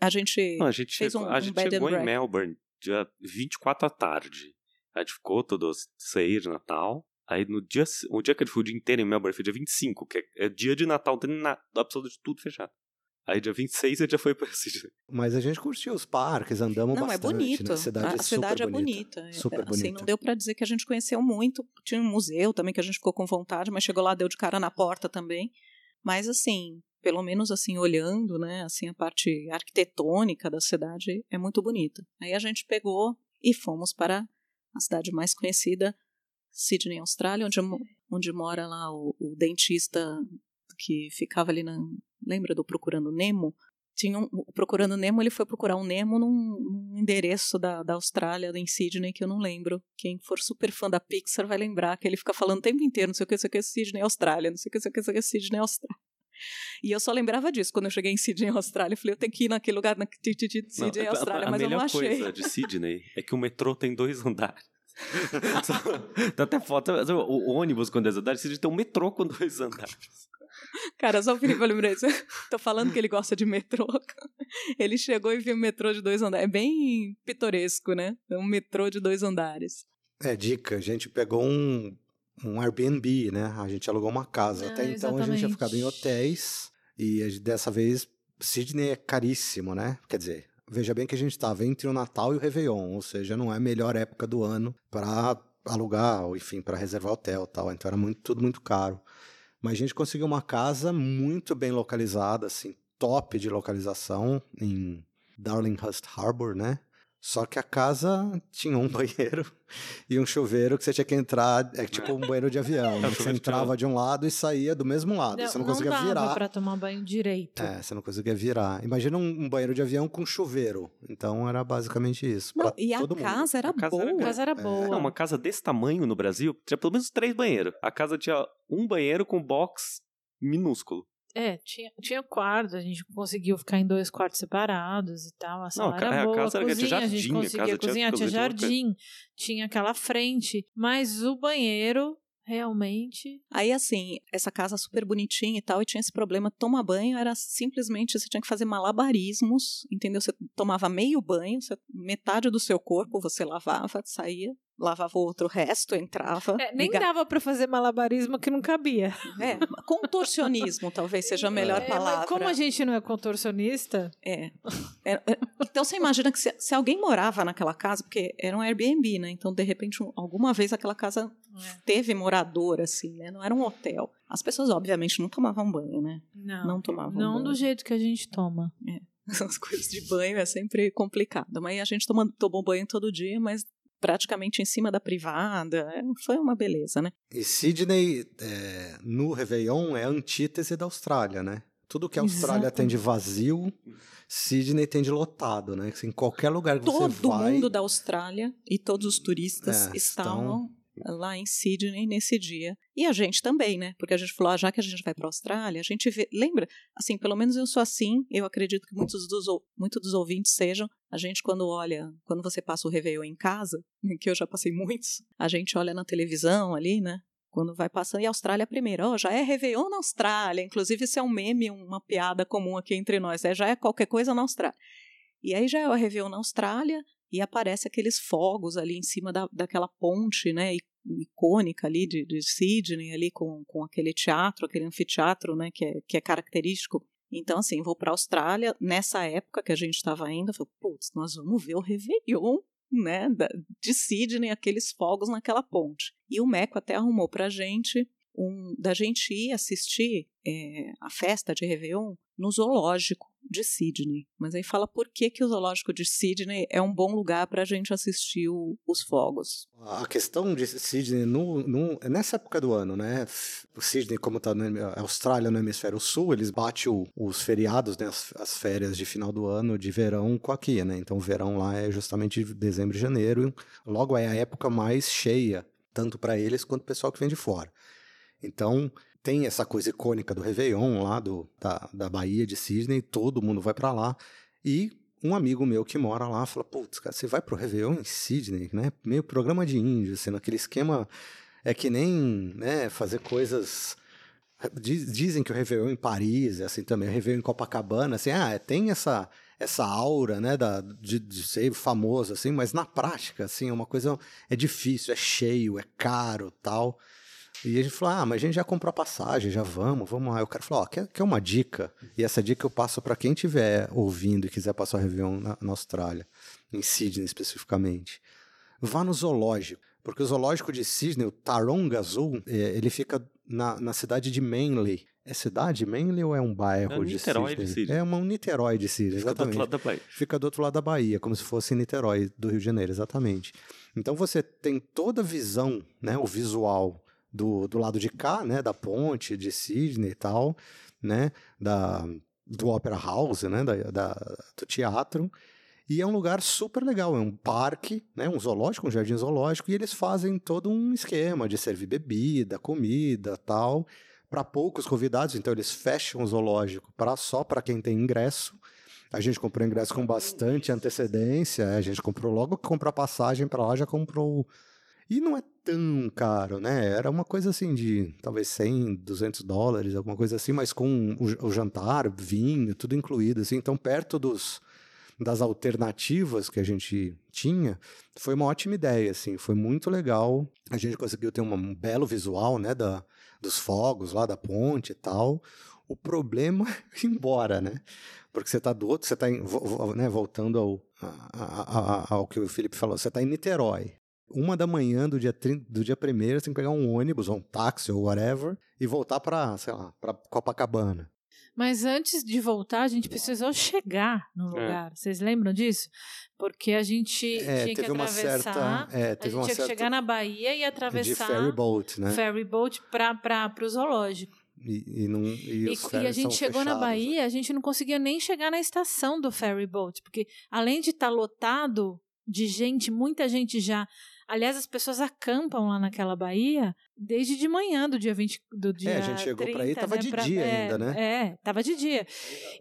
A gente Não, a gente fez chegou, um- a um gente bed and chegou em breakfast. Melbourne dia 24 à tarde. A gente ficou todos ceia de Natal. Aí no dia, o dia que a gente foi o dia inteiro em Melbourne foi dia 25, que é, é dia de Natal, tem nada, absolutamente tudo fechado. Aí dia 26 a gente já foi pra Sydney. Mas a gente curtiu os parques, andamos Não, é bastante. bonito. Né? A cidade, a é, cidade super é bonita. É, Super assim, bonita. não deu pra dizer que a gente conheceu muito. Tinha um museu também que a gente ficou com vontade, mas chegou lá, deu de cara na porta também. Mas assim, pelo menos assim, olhando, né, assim, a parte arquitetônica da cidade é muito bonita. Aí a gente pegou e fomos para a cidade mais conhecida, Sydney, Austrália, onde, onde mora lá o, o dentista que ficava ali na. Lembra do Procurando Nemo? Tinha um, o Procurando Nemo, ele foi procurar um Nemo num, num endereço da, da Austrália, em Sydney, que eu não lembro. Quem for super fã da Pixar vai lembrar que ele fica falando o tempo inteiro, não sei o que, não sei o que, Sydney, Austrália, não sei o que, não sei o que, não sei o que, Sydney, Austrália. E eu só lembrava disso quando eu cheguei em Sydney, Austrália. Eu falei, eu tenho que ir naquele lugar, na Sydney, a- Austrália, a, mas eu não melhor achei. coisa de Sydney é que o metrô tem dois andares. *laughs* Só- Dá até foto. O, o ônibus com dois andares, Sydney tem um metrô com dois andares. Cara, só o Felipe, eu lembrei disso. *laughs* Tô falando que ele gosta de metrô. *laughs* Ele chegou e viu um metrô de dois andares. É bem pitoresco, né? É um metrô de dois andares. É, dica, a gente pegou um, um Airbnb, né? A gente alugou uma casa. Ah, Até então a gente tinha ficado em hotéis e dessa vez Sydney é caríssimo, né? Quer dizer, veja bem que a gente estava entre o Natal e o Réveillon, ou seja, não é a melhor época do ano para alugar, ou enfim, para reservar hotel, e tal. Então era muito, tudo muito caro. Mas a gente conseguiu uma casa muito bem localizada, assim, top de localização em Darlinghurst Harbour, né? Só que a casa tinha um *laughs* banheiro e um chuveiro que você tinha que entrar, é tipo um banheiro de avião. né? É, Você chuveiro de entrava de um lado e saía do mesmo lado. você não conseguia dava virar. pra tomar banho direito. É, você não conseguia virar. Imagina um, um banheiro de avião com chuveiro. Então era basicamente isso. Não, e a casa era A casa era boa. A casa era boa. Não, uma casa desse tamanho no Brasil tinha pelo menos três banheiros. A casa tinha um banheiro com box minúsculo. É, tinha, tinha quarto, a gente conseguiu ficar em dois quartos separados e tal. A sala a ca- era a boa, casa a era- tinha cozinha, a gente jardim, a conseguia casa tinha cozinhar, tinha coisa. jardim, tinha aquela frente, mas o banheiro realmente Aí, assim, essa casa super bonitinha e tal, e tinha esse problema, tomar banho era simplesmente, você tinha que fazer malabarismos, entendeu? Você tomava meio banho, você- metade do seu corpo você lavava, saía, lavava o outro resto, entrava. É, nem liga- dava pra fazer malabarismo que não cabia. É, contorcionismo talvez seja a melhor É, palavra. como a gente não é contorcionista, É. É, é, Então você imagina que se, se alguém morava naquela casa, porque era um Airbnb, né? Então, de repente, um- alguma vez aquela casa É. teve morador, assim, né? Não era um hotel. As pessoas, obviamente, não tomavam banho, né? não. Não tomavam Não banho. do jeito que a gente toma. *laughs* Essas coisas de banho é sempre complicado. Mas a gente toma, tomou banho todo dia, mas praticamente em cima da privada. É, Foi uma beleza, né? E Sydney, é, no Réveillon, é a antítese da Austrália, né? Tudo que a Austrália tem de vazio, Sydney tem de lotado, né? Assim, em qualquer lugar que Todo você vai... mundo da Austrália e todos os turistas É, estavam lá em Sydney nesse dia. E a gente também, né? Porque a gente falou, ah, já que a gente vai para a Austrália, a gente vê. Lembra? Assim, pelo menos eu sou assim, eu acredito que muitos dos, muitos dos ouvintes sejam. A gente, quando olha, quando você passa o Réveillon em casa, *laughs* que eu já passei muitos, a gente olha na televisão ali, né? Quando vai passando, e Austrália primeiro, ó, já é Réveillon na Austrália. Inclusive, isso é um meme, uma piada comum aqui entre nós, é, já é qualquer coisa na Austrália. E aí já é o Réveillon na Austrália, e aparece aqueles fogos ali em cima da, daquela ponte, né, icônica ali de, de Sydney, ali com, com aquele teatro, aquele anfiteatro, né, que é, que é característico. Então, assim, vou para a Austrália, nessa época que a gente estava indo, falei, putz, nós vamos ver o Réveillon, né, de Sydney, aqueles fogos naquela ponte. E o Meco até arrumou pra gente um, da gente ir assistir é, a festa de Réveillon no zoológico de Sydney. Mas aí fala por que, que o zoológico de Sydney é um bom lugar para a gente assistir o- os fogos. A questão de Sydney no, no- é nessa época do ano, né? O Sydney, como está na Austrália, no hemisfério sul, eles batem os feriados, né? As, as férias de final do ano, de verão com aqui, né? Então o verão lá é justamente de dezembro e janeiro. Logo é a época mais cheia, tanto para eles quanto o pessoal que vem de fora. Então tem essa coisa icônica do Réveillon lá do, da, da Bahia de Sydney, todo mundo vai para lá. E um amigo meu que mora lá fala: Putz, cara, você vai pro Réveillon em Sydney, né? Meio programa de índio, assim, naquele esquema. É que nem né, fazer coisas. Diz- Dizem que o Réveillon em Paris é assim também, o Réveillon em Copacabana, assim, ah, tem essa essa aura, né, da, de, de ser famoso, assim, mas na prática, assim, é uma coisa, é difícil, é cheio, é caro, tal. E a gente falou, ah, mas a gente já comprou a passagem, já vamos, vamos lá. E o cara falou, ó, quer, quer uma dica? E essa dica eu passo para quem estiver ouvindo e quiser passar o Réveillon na, na Austrália, em Sydney especificamente. Vá no zoológico, porque o zoológico de Sydney, o Taronga Azul, é, ele fica na, na cidade de Manly. É cidade Manly ou é um bairro É um de Niterói Sydney? de Sydney. É uma um Niterói de Sydney, Fica do exatamente outro lado da Bahia. fica do outro lado da Bahia, como se fosse Niterói, do Rio de Janeiro, exatamente. Então você tem toda a visão, né, o visual do, do lado de cá, né, da ponte de Sydney e tal, né, da, do Opera House, né, da, da- do teatro. E é um lugar super legal, é um parque, né, um zoológico, um jardim zoológico, e eles fazem todo um esquema de servir bebida, comida, tal, para poucos convidados, então eles fecham o zoológico pra, só para quem tem ingresso. A gente comprou ingresso com bastante antecedência, a gente comprou logo que comprou a passagem para lá, já comprou. E não é tão caro, né? Era uma coisa assim de talvez 100, 200 dólares, alguma coisa assim, mas com o, o jantar, vinho, tudo incluído, assim. Então, perto dos, das alternativas que a gente tinha, foi uma ótima ideia, assim. Foi muito legal. A gente conseguiu ter uma- um belo visual, né? Da, dos fogos lá da ponte e tal. O problema *laughs* é ir embora, né? Porque você está do outro, você está né, voltando ao, a- a- a- ao que o Felipe falou, você está em Niterói. Uma da manhã do dia, 30, do dia primeiro, você tem que pegar um ônibus, ou um táxi, ou whatever, e voltar para, sei lá, para Copacabana. Mas antes de voltar, a gente precisou chegar no lugar. Vocês lembram disso? Porque a gente É, tinha que atravessar. certa. É, a gente uma tinha que chegar na Bahia e de atravessar ferry boat, né? ferry boat para o zoológico. E, e, não, e, E, os e a gente chegou na fechados. né? Bahia, a gente não conseguia nem chegar na estação do ferry boat, porque além de estar lotado de gente, muita gente já. Aliás, as pessoas acampam lá naquela Bahia desde de manhã do dia 20 do dia É, a gente chegou pra aí, 30, tava né, de pra- dia é, ainda, né? É, tava de dia.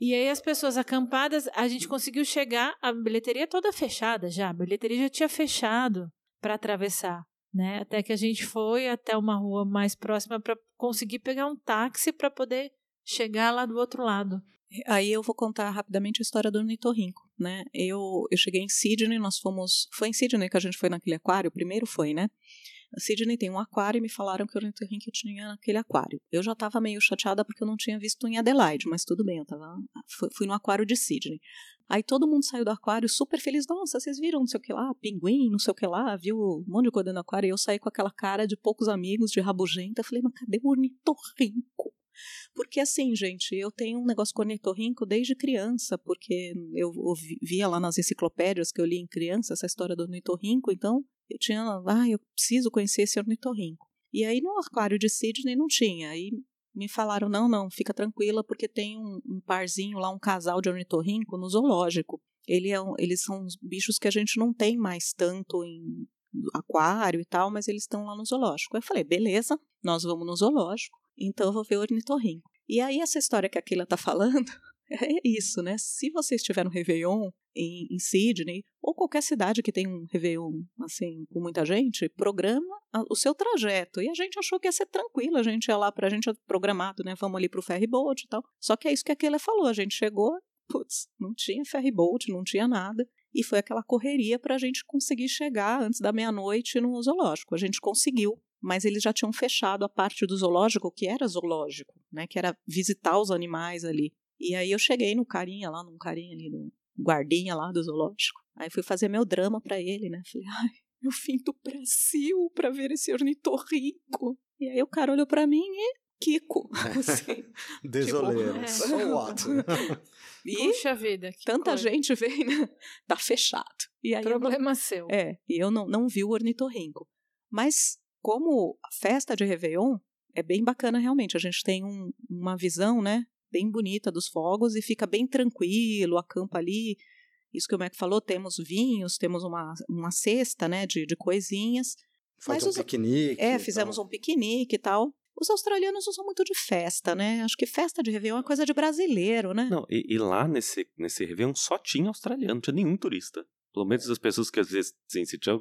E aí as pessoas acampadas, a gente conseguiu chegar, a bilheteria toda fechada já, a bilheteria já tinha fechado para atravessar, né? Até que a gente foi até uma rua mais próxima para conseguir pegar um táxi para poder chegar lá do outro lado. Aí eu vou contar rapidamente a história do ornitorrinco, né? Eu, eu cheguei em Sydney, nós fomos... Foi em Sydney que a gente foi naquele aquário? Primeiro foi, né? Sydney tem um aquário e me falaram que o ornitorrinco tinha naquele aquário. Eu já estava meio chateada porque eu não tinha visto em Adelaide, mas tudo bem, eu tava, fui, no aquário de Sydney. Aí todo mundo saiu do aquário super feliz. Nossa, vocês viram não sei o que lá, pinguim, não sei o que lá, viu um monte de coisa do aquário. E eu saí com aquela cara de poucos amigos, de rabugenta. Falei, mas cadê o ornitorrinco? Porque assim, gente, eu tenho um negócio com ornitorrinco desde criança, porque eu via lá nas enciclopédias que eu li em criança essa história do ornitorrinco, então eu tinha, ah, eu preciso conhecer esse ornitorrinco. E aí no aquário de Sydney não tinha. Aí me falaram: não, não, fica tranquila, porque tem um, um parzinho lá, um casal de ornitorrinco no zoológico. Ele é um, eles são bichos que a gente não tem mais tanto em aquário e tal, mas eles estão lá no zoológico. Eu falei: beleza, nós vamos no zoológico, então eu vou ver o ornitorrinco. E aí, essa história que a Keila tá falando *laughs* é isso, né? Se você estiver no Réveillon em, em Sydney, ou qualquer cidade que tem um Réveillon, assim, com muita gente, programa o seu trajeto. E a gente achou que ia ser tranquilo, a gente ia lá pra gente programado, né? Vamos ali pro ferry boat e tal. Só que é isso que a Keila falou, a gente chegou, putz, não tinha ferry boat, não tinha nada. E foi aquela correria para a gente conseguir chegar antes da meia-noite no zoológico. A gente conseguiu, mas eles já tinham fechado a parte do zoológico que era zoológico, né? Que era visitar os animais ali. E aí eu cheguei no carinha lá, num carinha ali, no guardinha lá do zoológico. Aí fui fazer meu drama para ele, né? Falei, ai, eu vim do Brasil para ver esse ornitorrinco. E aí o cara olhou para mim e Kiko. Assim, Desoleiro. Tipo, é. So what? *laughs* e Puxa vida. Tanta coisa. gente vem, né? Tá fechado. E aí Problema não, seu. É, e eu não, não vi o ornitorrinco. Mas como a festa de Réveillon é bem bacana realmente, a gente tem um, uma visão, né, bem bonita dos fogos e fica bem tranquilo, acampa ali. Isso que o Mac falou, temos vinhos, temos uma, uma cesta, né, de, de coisinhas. Faz um os, piquenique. É, fizemos um piquenique e tal. Os australianos não são muito de festa, né? Acho que festa de Réveillon é coisa de brasileiro, né? Não, e, e lá nesse, nesse Réveillon só tinha australiano, não tinha nenhum turista. Pelo menos as pessoas que às vezes, assim, se tinha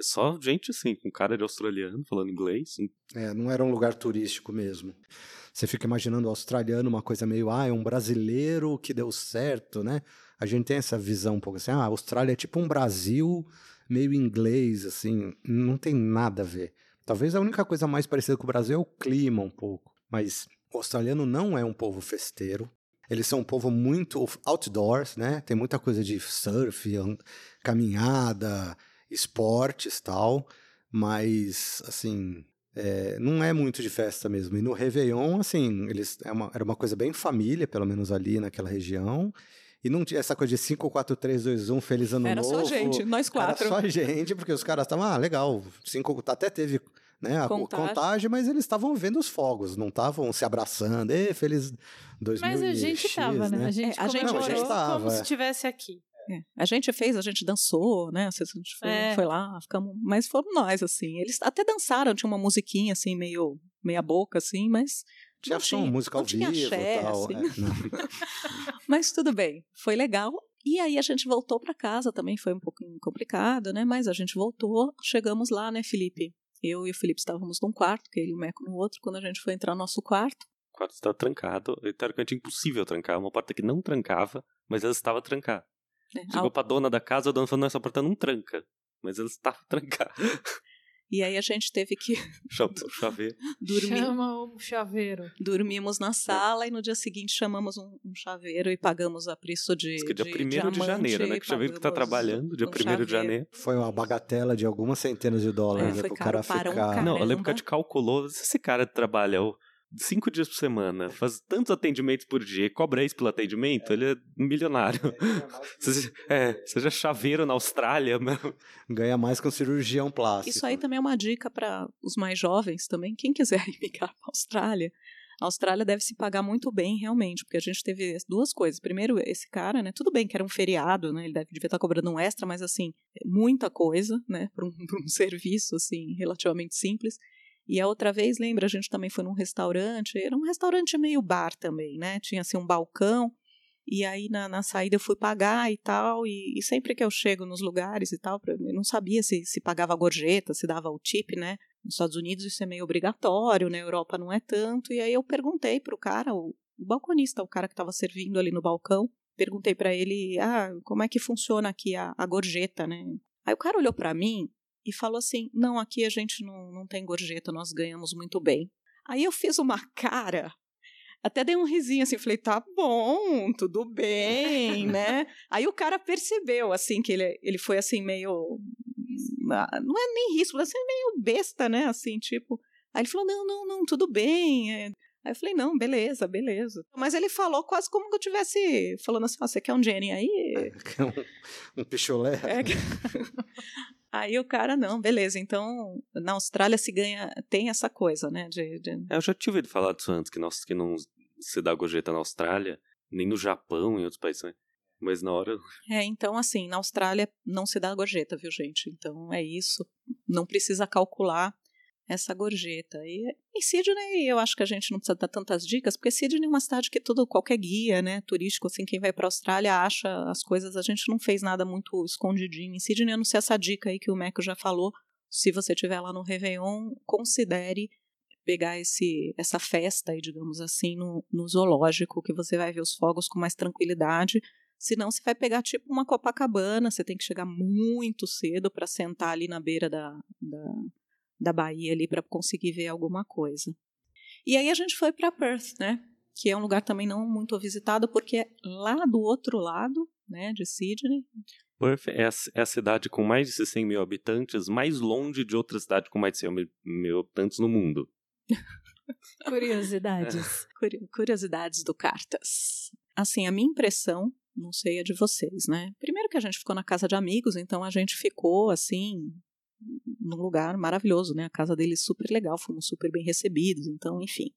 só gente assim, com cara de australiano, falando inglês. É, não era um lugar turístico mesmo. Você fica imaginando o australiano uma coisa meio, ah, é um brasileiro que deu certo, né? A gente tem essa visão um pouco assim, ah, a Austrália é tipo um Brasil meio inglês, assim, não tem nada a ver. Talvez a única coisa mais parecida com o Brasil é o clima um pouco, mas o australiano não é um povo festeiro. Eles são um povo muito outdoors, né? Tem muita coisa de surf, caminhada, esportes tal, mas assim é, não é muito de festa mesmo. E no Réveillon, assim, eles é uma, era uma coisa bem família, pelo menos ali naquela região. E não tinha essa coisa de 5, 4, 3, 2, 1, feliz ano era novo. Era só gente, nós quatro. Era só gente, porque os caras estavam, ah, legal, cinco, até teve né, a contagem. contagem, mas eles estavam vendo os fogos, não estavam se abraçando, e feliz 2000 Mas a gente estava, né? né? A gente, é, a gente, não, a gente tava, como é. se estivesse aqui. É. A gente fez, a gente dançou, né? A gente foi, é. foi, lá, ficamos. Mas fomos nós, assim. Eles até dançaram, tinha uma musiquinha, assim, meio meia boca, assim, mas. Tinha som, música ao vivo e tal. Assim. É, *laughs* *laughs* mas tudo bem, foi legal. E aí a gente voltou para casa também, foi um pouquinho complicado, né? Mas a gente voltou, chegamos lá, né, Felipe? Eu e o Felipe estávamos num quarto, que ele e o Meco no outro. Quando a gente foi entrar no nosso quarto, o quarto estava trancado. Teoricamente impossível trancar. Uma porta que não trancava, mas ela estava trancada. É, Chegou ao... pra dona da casa, a dona falou, não, essa porta não tranca. Mas ela estava *laughs* trancada. E aí a gente teve que. o chaveiro. *laughs* Dormir. Chama o chaveiro. Dormimos na sala e no dia seguinte chamamos um, um chaveiro e pagamos a preço de. Diz que é dia 1 de, janeiro, né? Que o chaveiro que tá trabalhando, dia 1 de janeiro. Foi uma bagatela de algumas centenas de dólares é, né, pro cara ficar. Um não, eu lembro que a gente calculou, se esse cara trabalha cinco dias por semana, faz tantos atendimentos por dia, cobra isso pelo atendimento, é. ele é milionário. É, *laughs* é, seja chaveiro na Austrália. Mesmo. Ganha mais que um cirurgião plástico. Isso aí também é uma dica para os mais jovens também. Quem quiser *laughs* migrar para a Austrália, a Austrália deve se pagar muito bem, realmente, porque a gente teve duas coisas. Primeiro, esse cara, né? Tudo bem que era um feriado, né? Ele deve, devia estar cobrando um extra, mas assim, muita coisa, né? Para um, *laughs* um serviço, assim, relativamente simples. E a outra vez, lembra, a gente também foi num restaurante, era um restaurante meio bar também, né? Tinha assim um balcão, e aí na, na saída eu fui pagar e tal, e, e, sempre que eu chego nos lugares e tal, eu não sabia se, se pagava gorjeta, se dava o tip, né? Nos Estados Unidos isso é meio obrigatório, na Europa não é tanto, e aí eu perguntei pro cara, o, o balconista, o cara que estava servindo ali no balcão, perguntei para ele, ah, como é que funciona aqui a, a gorjeta, né? Aí o cara olhou para mim e falou assim: não, aqui a gente não, não tem gorjeta, nós ganhamos muito bem. Aí eu fiz uma cara, até dei um risinho assim, falei: tá bom, tudo bem, *laughs* né? Aí o cara percebeu, assim, que ele, ele foi assim, meio. Ah, não é nem risco, assim, meio besta, né? Assim, tipo. Aí ele falou: não, não, não, tudo bem. É. Aí eu falei, não, beleza, beleza. Mas ele falou quase como que eu tivesse falando assim, você quer um Jenny aí? *laughs* um, um picholé? É, *laughs* Aí o cara, não, beleza, então na Austrália se ganha, tem essa coisa, né? De, de... É, eu já tinha ouvido falar disso antes, que, que não se dá gorjeta na Austrália, nem no Japão, em outros países, né? mas na hora. É, então assim, na Austrália não se dá gorjeta, viu, gente? Então é isso. Não precisa calcular essa gorjeta. E em Sydney, eu acho que a gente não precisa dar tantas dicas, porque Sydney é uma cidade que todo qualquer guia, né, turístico, assim, quem vai para a Austrália acha as coisas. A gente não fez nada muito escondidinho. Em Sydney, eu não sei essa dica aí que o Meco já falou. Se você estiver lá no Réveillon, considere pegar esse, essa festa aí, digamos assim, no, no zoológico, que você vai ver os fogos com mais tranquilidade. Senão você vai pegar tipo uma Copacabana, você tem que chegar muito cedo para sentar ali na beira da, da, da Bahia ali para conseguir ver alguma coisa. E aí a gente foi para Perth, né? Que é um lugar também não muito visitado porque é lá do outro lado, né, de Sydney. Perth é a, é a cidade com mais de 100 mil habitantes, mais longe de outra cidade com mais de 100 mil habitantes no mundo. *laughs* Curiosidades. *laughs* Curiosidades do Cartas. Assim, a minha impressão, não sei a de vocês, né? Primeiro que a gente ficou na casa de amigos, então a gente ficou assim, num lugar maravilhoso, né? A casa deles super legal, fomos super bem recebidos, então, enfim.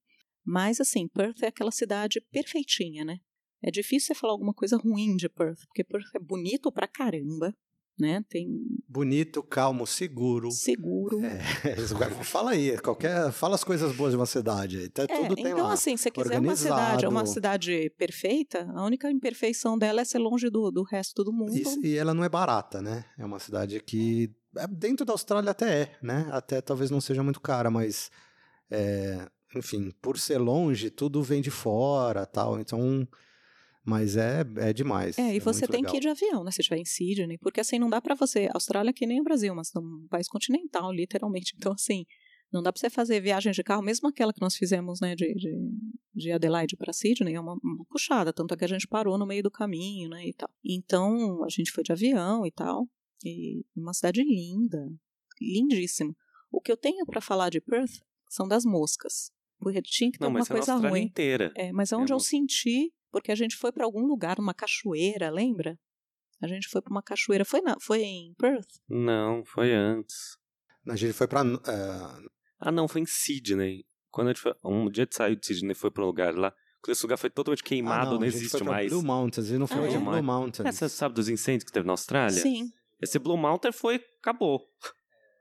Mas, assim, Perth é aquela cidade perfeitinha, né? É difícil você falar alguma coisa ruim de Perth, porque Perth é bonito pra caramba, né? Tem bonito, calmo, seguro. Seguro. É, *laughs* fala aí, qualquer, fala as coisas boas de uma cidade. Tá, é, tudo tem então lá. assim, se quiser uma cidade, uma cidade perfeita, a única imperfeição dela é ser longe do, do resto do mundo. E, e ela não é barata, né? É uma cidade que é, dentro da Austrália até é, né? Até talvez não seja muito cara, mas é, enfim, por ser longe, tudo vem de fora, tal. Então mas é, é demais. É, e é você tem legal. que ir de avião, né? Se estiver em Sydney, porque assim não dá para você. Austrália é que nem o Brasil, mas é um país continental, literalmente. Então, assim, não dá para você fazer viagem de carro, mesmo aquela que nós fizemos, né, de, de, de Adelaide para Sydney, é uma, uma, puxada. Tanto é que a gente parou no meio do caminho, né, e tal. Então, a gente foi de avião e tal. E uma cidade linda, lindíssima. O que eu tenho para falar de Perth são das moscas. Porque tinha que ter não, uma coisa é ruim. inteira. É, mas é onde é eu senti porque a gente foi para algum lugar, uma cachoeira, lembra? A gente foi para uma cachoeira. Foi, na, foi em Perth? Não, foi antes. A gente foi para. Uh... Eh, ah, não, foi em Sydney. Quando a gente foi, um dia de sair de Sydney foi para um lugar lá. Esse lugar foi totalmente queimado, ah, não, não existe mais. Blue Mountains, e não foi ah, é? Blue Mountains. É, você sabe dos incêndios que teve na Austrália? Sim. Esse Blue Mountain foi. acabou.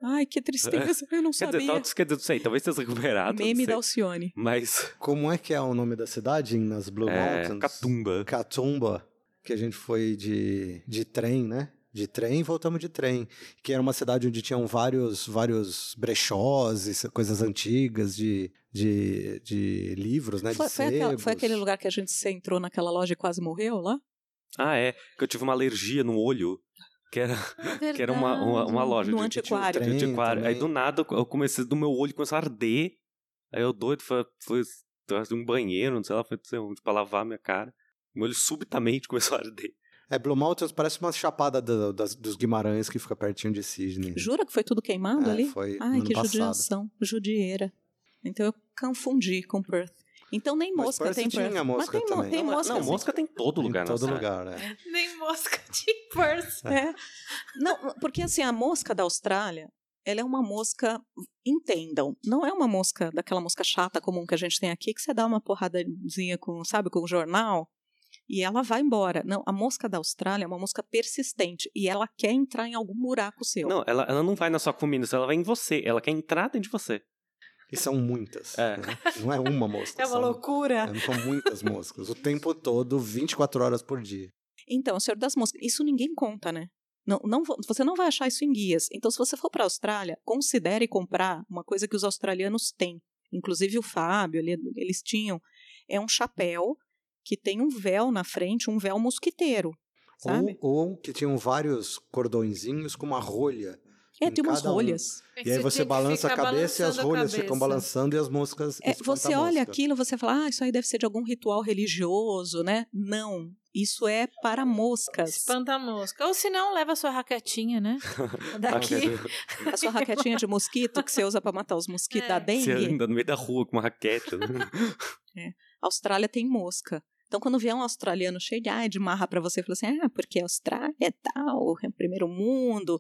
Ai, que tristeza, eu não *laughs* quer sabia. Dizer, quer dizer, não sei, talvez tenha recuperado. Meme da Alcione. Mas. Como é que é o nome da cidade nas Blue é, Mountains? Catumba. Catumba, que a gente foi de, de trem, né? De trem, voltamos de trem. Que era uma cidade onde tinham vários, vários brechós e coisas antigas de, de, de livros, né? Foi, de foi, aquela, foi aquele lugar que a gente entrou naquela loja e quase morreu lá? Ah, é. Que eu tive uma alergia no olho que era, que era uma, uma, uma loja no de, antiquário. De, de antiquário. Aí do nada eu comecei, do meu olho começou a arder. Aí eu doido, foi, foi um banheiro, não sei lá, foi onde pra lavar minha cara. Meu olho subitamente *laughs* começou a arder. É, Blue Mountains parece uma chapada do, das, dos Guimarães que fica pertinho de Sydney. Jura que foi tudo queimado é, ali? Foi Ai, que passado. judiação, judieira. Então eu confundi com Perth. Então nem mosca Mas tem Perth. Tinha mosca Mas tem, também. tem não, mosca. Não, mosca tem todo lugar, Em todo lugar, é. *laughs* Nem mosca *laughs* de Perth. É. Não, porque assim, a mosca da Austrália, ela é uma mosca, entendam, não é uma mosca daquela mosca chata comum que a gente tem aqui, que você dá uma porradazinha com, sabe, com o jornal e ela vai embora. Não, a mosca da Austrália é uma mosca persistente e ela quer entrar em algum buraco seu. Não, ela, ela não vai na sua comida, ela vai em você, ela quer entrar dentro de você. E são muitas. É. Né? Não é uma mosca. *laughs* É uma são, loucura. É, são muitas moscas. O tempo todo, 24 horas por dia. Então, Senhor das Moscas, isso ninguém conta, né? Não, não, você não vai achar isso em guias. Então, se você for para a Austrália, considere comprar uma coisa que os australianos têm. Inclusive o Fábio, eles tinham. É um chapéu que tem um véu na frente, um véu mosquiteiro. Sabe? Ou, ou que tinham vários cordõezinhos com uma rolha é, tem umas rolhas. Um. E aí você balança a cabeça e as rolhas ficam balançando e as moscas. É, você olha aquilo, você fala, ah, isso aí deve ser de algum ritual religioso, né? Não. Isso é para moscas. Espanta mosca. Ou se não, leva a sua raquetinha, né? *laughs* Daqui. a sua raquetinha de mosquito que você usa para matar os mosquitos é. da dengue. Você anda no meio da rua com uma raquete. Né? *laughs* é. A Austrália tem mosca. Então, quando vier um australiano cheio de, ah, de marra para você, fala assim, ah, porque a Austrália é tal, é primeiro mundo,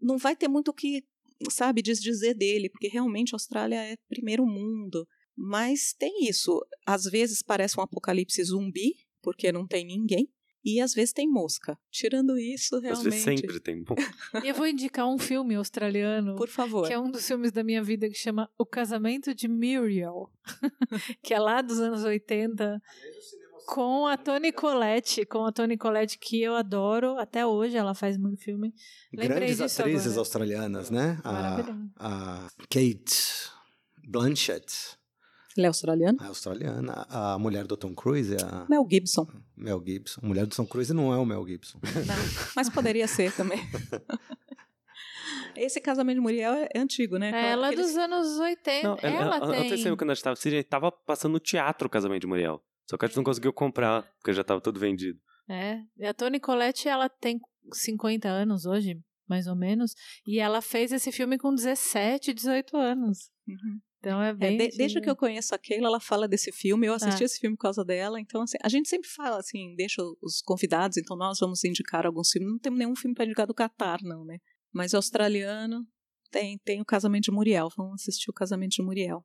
não vai ter muito o que, sabe, desdizer dele, porque realmente a Austrália é primeiro mundo. Mas tem isso. Às vezes parece um apocalipse zumbi, porque não tem ninguém. E às vezes tem mosca. Tirando isso, realmente. Às vezes sempre tem mosca. *laughs* E eu vou indicar um filme australiano. Por favor. Que é um dos filmes da minha vida que chama O Casamento de Muriel. *laughs* que é lá dos anos 80. Com a Toni Collette, com a Toni Collette que eu adoro, até hoje ela faz muito filme. Lembrei Grandes disso atrizes agora. australianas, né? A, a Kate Blanchett, Ele é australiano? a australiana, a mulher do Tom Cruise, a Mel Gibson. Mel Gibson. A mulher do Tom Cruise não é o Mel Gibson. Não, mas poderia ser também. Esse casamento de Muriel é é antigo, né? É, ela é Aqueles- dos anos 80. Não, ela ela, tem. Antes de quando a gente tava, a gente tava passando no teatro o casamento de Muriel. Só que a gente não conseguiu comprar, porque já tava tudo vendido. É, e a Toni Collette, ela tem 50 anos hoje, mais ou menos, e ela fez esse filme com 17, 18 anos. Uhum. Então é É, bem... de- desde que eu conheço a Keila, ela fala desse filme. Eu assisti Ah. esse filme por causa dela. Então, assim, a gente sempre fala assim, deixa os convidados, então nós vamos indicar alguns filmes. Não temos nenhum filme para indicar do Catar, não, né? Mas australiano tem, tem o Casamento de Muriel. Vamos assistir o Casamento de Muriel.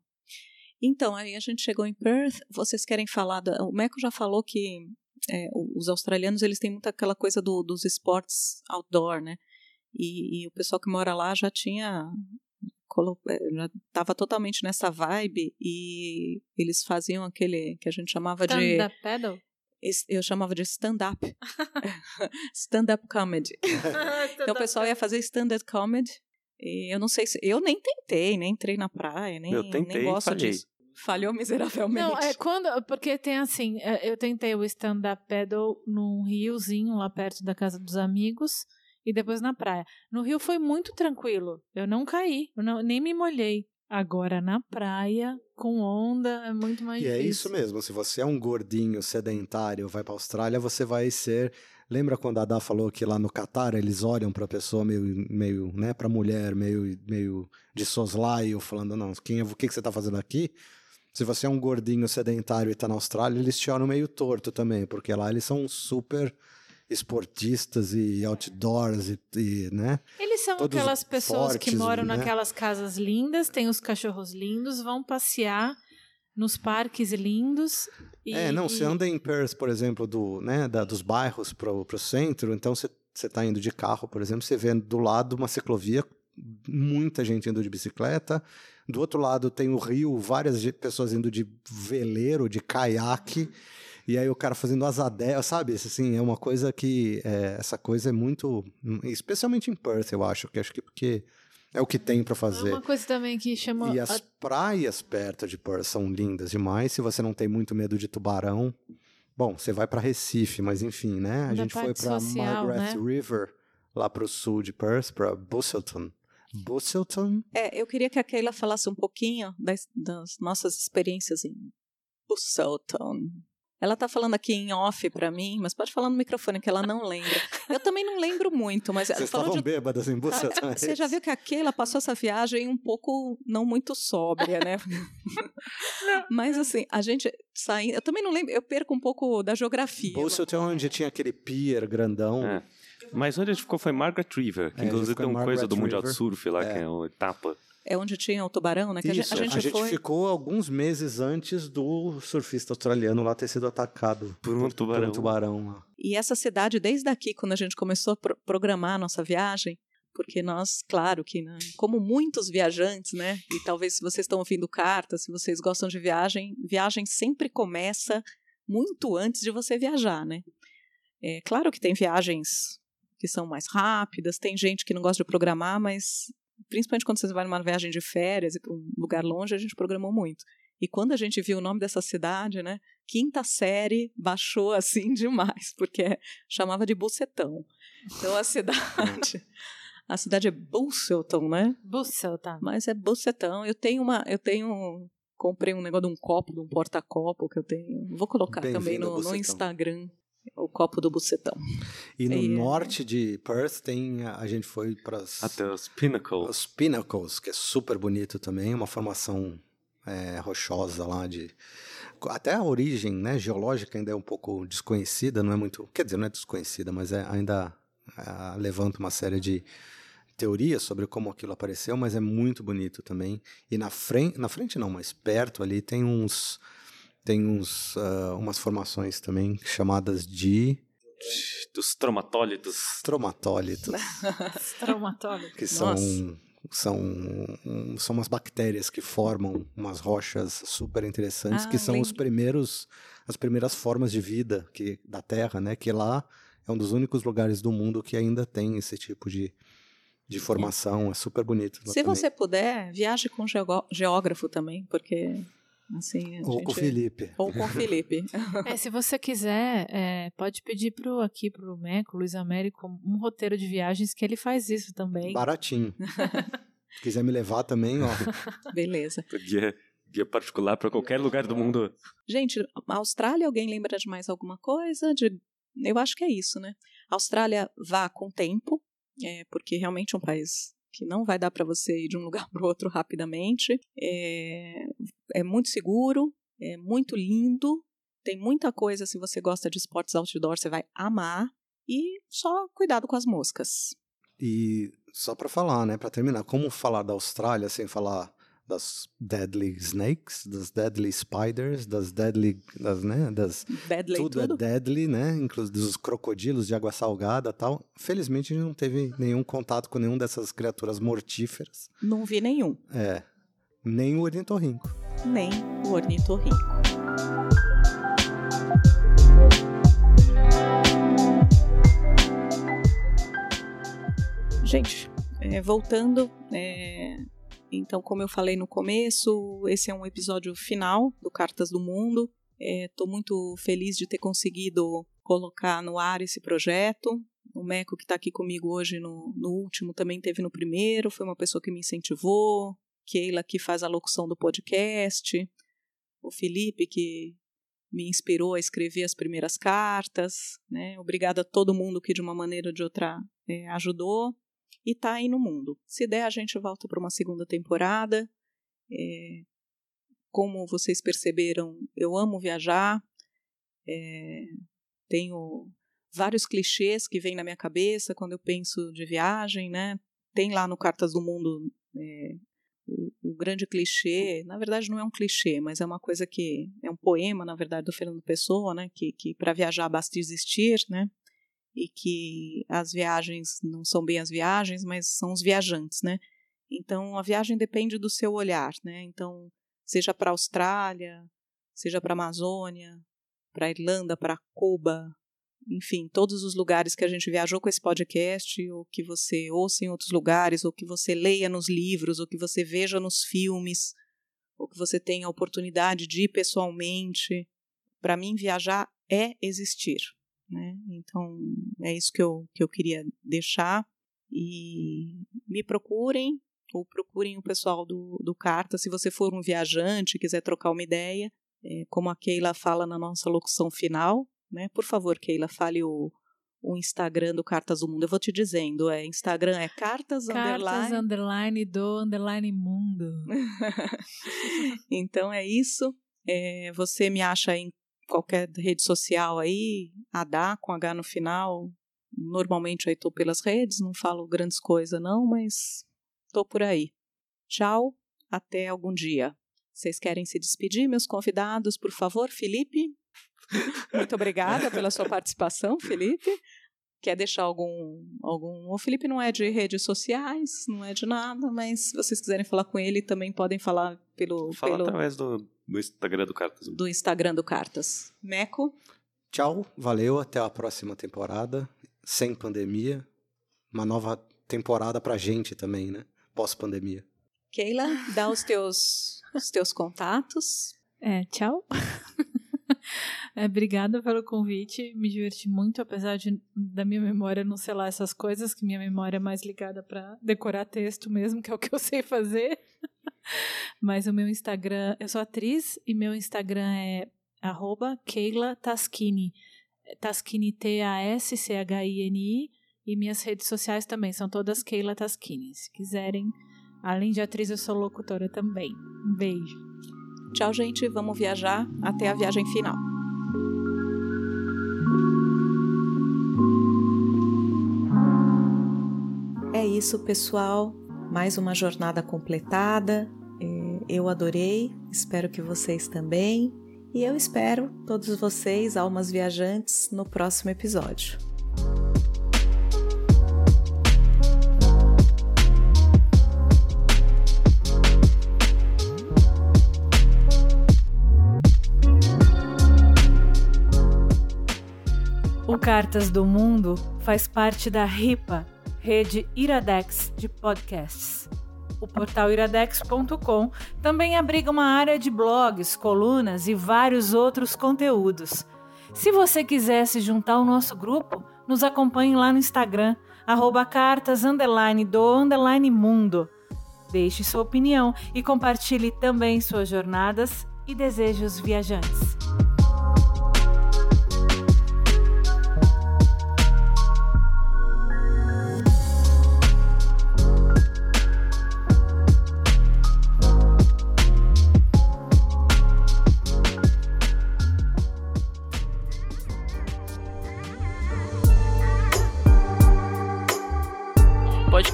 Então, aí a gente chegou em Perth. Vocês querem falar. Da, o Meco já falou que é, os australianos eles têm muito aquela coisa do- dos esportes outdoor, né? E, e o pessoal que mora lá já tinha eh, já estava totalmente nessa vibe e eles faziam aquele que a gente chamava de Stand-up paddle? es- eu chamava de stand-up *laughs* stand-up comedy então o pessoal ia fazer stand-up comedy e eu não sei se eu nem tentei nem entrei na praia nem Eu tentei nem gosto falhei. disso falhou miseravelmente Não, é quando. Porque tem assim, é, eu tentei o stand-up paddle num riozinho lá perto da casa dos amigos e depois na praia. No rio foi muito tranquilo. Eu não caí, eu não- nem me molhei. Agora na praia, com onda, é muito mais E é difícil. isso mesmo. Se você é um gordinho sedentário, vai pra Austrália, você vai ser. Lembra quando a Dá falou que lá no Catar eles olham pra pessoa meio, meio, né, pra mulher, meio, meio de soslaio, falando, não, quem é, o que, que você tá fazendo aqui? Se você é um gordinho sedentário e tá na Austrália, eles te olham meio torto também, porque lá eles são super esportistas e outdoors e, e, né? Eles são Todos aquelas pessoas que fortes, moram né? naquelas casas lindas, têm os cachorros lindos, vão passear nos parques lindos. E, é, não, você anda em Perth, por exemplo, do, né, da- dos bairros pro, pro centro, então você, você tá indo de carro, por exemplo, você vê do lado uma ciclovia, muita gente indo de bicicleta, do outro lado tem o rio, várias pessoas indo de veleiro, de caiaque, e aí o cara fazendo asadel, sabe? Assim, é uma coisa que, é, essa coisa é muito, especialmente em Perth, eu acho, que acho que porque é o que tem para É fazer. uma coisa também que chama. E as praias perto de Perth são lindas demais. Se você não tem muito medo de tubarão, bom, você vai para Recife, mas enfim, né? A Da gente foi para Margaret né? River, lá para o sul de Perth, para Busselton. Busselton? É, eu queria que a Keila falasse um pouquinho das, das nossas experiências em Busselton. Ela tá falando aqui em off pra mim, mas pode falar no microfone que ela não lembra. Eu também não lembro muito, mas ela Vocês falou estavam de bêbadas em Busselton? é Você já viu que a Keila passou essa viagem um pouco não muito sóbria, né? Mas assim, a gente saindo. Eu também não lembro, eu perco um pouco da geografia. Busselton é onde tinha aquele pier grandão. É. Mas onde a gente ficou foi Margaret River, que É, gente inclusive tem em uma coisa do Mundial de. Surf lá, É. que é uma etapa. É onde tinha o tubarão, né? Que a gente- Isso, a gente, foi. ficou alguns meses antes do surfista australiano lá ter sido atacado Por um tubarão. Por um tubarão lá. E essa cidade, desde aqui, quando a gente começou a pro- programar a nossa viagem, porque nós, claro que, né, como muitos viajantes, né, e talvez se vocês estão ouvindo carta, se vocês gostam de viagem, viagem sempre começa muito antes de você viajar, né? É claro que tem viagens que são mais rápidas, tem gente que não gosta de programar, mas principalmente quando você vai numa viagem de férias e para um lugar longe, a gente programou muito. E quando a gente viu o nome dessa cidade, né, quinta série baixou *laughs* assim demais, porque chamava de Bucetão. Então a cidade, a cidade é Busselton, né? Bussel, tá? Mas é Bucetão. Eu tenho uma, eu tenho comprei um negócio de um copo, de um porta-copo que eu tenho. Vou colocar também no, no. Instagram o copo do Bucetão. E no E, é. norte de Perth tem a gente foi para Até os Pinnacle. os Pinnacles, que é super bonito também, uma formação é, rochosa lá de até a origem, né, geológica ainda é um pouco desconhecida, não é muito, quer dizer, não é desconhecida, mas é ainda ah, levanta uma série de teorias sobre como aquilo apareceu, mas é muito bonito também. E na frente, na frente não, mas perto ali tem uns tem uns uh, umas formações também chamadas de dos traumatólitos. Traumatólitos. *laughs* traumatólitos. Que são são, são umas bactérias que formam umas rochas super interessantes, ah, que são os primeiros, as primeiras formas de vida que, da Terra, né? Que lá é um dos únicos lugares do mundo que ainda tem esse tipo de, de formação. É super bonito. Se também. você puder, viaje com geógrafo também, porque Assim, ou gente... com o Felipe. Ou com o Felipe. *laughs* é, se você quiser, é, pode pedir pro, aqui pro Meco, Luiz Américo, um roteiro de viagens que ele faz isso também. Baratinho. *laughs* se quiser me levar também, ó. *laughs* Beleza. Guia, guia particular para qualquer lugar do mundo. Gente, Austrália, alguém lembra de mais alguma coisa? De... Eu acho que é isso, né? Austrália vá com tempo, é, porque realmente é um país que não vai dar para você ir de um lugar para o outro rapidamente. É, é muito seguro, é muito lindo, tem muita coisa. Se você gosta de esportes outdoor, você vai amar. E só cuidado com as moscas. E só para falar, né, para terminar, como falar da Austrália sem falar das deadly snakes, das deadly spiders, das deadly, das, né, das deadly tudo, é tudo, é deadly, né, inclusive dos crocodilos de água salgada, tal. Felizmente a gente não teve nenhum contato com nenhum dessas criaturas mortíferas. Não vi nenhum. É, nem o ornitorrinco. Nem o ornitorrinco. Gente, é, voltando, é, então, como eu falei no começo, esse é um episódio final do Cartas do Mundo. Estou é, muito feliz de ter conseguido colocar no ar esse projeto. O Meco, que está aqui comigo hoje no, no último, também teve no primeiro, foi uma pessoa que me incentivou. Keila, que faz a locução do podcast. O Felipe, que me inspirou a escrever as primeiras cartas. Né? Obrigada a todo mundo que, de uma maneira ou de outra, é, ajudou e tá aí no mundo. Se der, a gente volta para uma segunda temporada. É, como vocês perceberam, eu amo viajar. É, tenho vários clichês que vêm na minha cabeça quando eu penso de viagem, né? Tem lá no Cartas do Mundo é, o, o, grande clichê. Na verdade, não é um clichê, mas é uma coisa que é um poema, na verdade, do Fernando Pessoa, né? Que, que para viajar basta existir, né? e que as viagens não são bem as viagens, mas são os viajantes, né? Então a viagem depende do seu olhar, né? Então, seja para a Austrália, seja para a Amazônia, para a Irlanda, para Cuba, enfim, todos os lugares que a gente viajou com esse podcast, ou que você ouça em outros lugares, ou que você leia nos livros, ou que você veja nos filmes, ou que você tenha a oportunidade de ir pessoalmente. Para mim, viajar é existir. Né? Então, é isso que eu, que eu queria deixar. E me procurem, ou procurem o pessoal do, do Carta, se você for um viajante quiser trocar uma ideia, é, como a Keila fala na nossa locução final, né? Por favor, Keila, fale o, o Instagram do Cartas do Mundo. Eu vou te dizendo, é Instagram é cartas, cartas underline... underline do underline mundo. *laughs* *laughs* então é isso. É, você me acha em qualquer rede social aí, H com H no final. Normalmente eu estou pelas redes, não falo grandes coisas não, mas estou por aí. Tchau, até algum dia. Vocês querem se despedir, meus convidados, por favor, Felipe? *laughs* Muito obrigada pela sua participação, Felipe. Quer deixar algum, algum. O Felipe não é de redes sociais, não é de nada, mas se vocês quiserem falar com ele, também podem falar pelo. Fala pelo... através do, do Instagram do Cartas. Do Instagram do Cartas. Meco? Tchau, valeu, até a próxima temporada. Sem pandemia. Uma nova temporada pra gente também, né? Pós-pandemia. Keila, dá os teus, os teus contatos. É, tchau. *laughs* É, obrigada pelo convite, me diverti muito, apesar de da minha memória não sei lá essas coisas, que minha memória é mais ligada para decorar texto mesmo, que é o que eu sei fazer. *laughs* Mas o meu Instagram, eu sou atriz e meu Instagram é arroba Keila Taskini. Taskini T-A-S-C-H-I-N-I e minhas redes sociais também são todas Keila Taskini. Se quiserem, além de atriz, eu sou locutora também. Um beijo. Tchau, gente. Vamos viajar até a viagem final. Isso, pessoal. Mais uma jornada completada. É, eu adorei, espero que vocês também. E eu espero todos vocês, almas viajantes, no próximo episódio. O Cartas do Mundo faz parte da RIPA, rede Iradex de podcasts. O portal iradex.com também abriga uma área de blogs, colunas e vários outros conteúdos. Se você quiser se juntar ao nosso grupo, nos acompanhe lá no Instagram, arroba cartas underline do underline mundo. Deixe sua opinião e compartilhe também suas jornadas e desejos viajantes.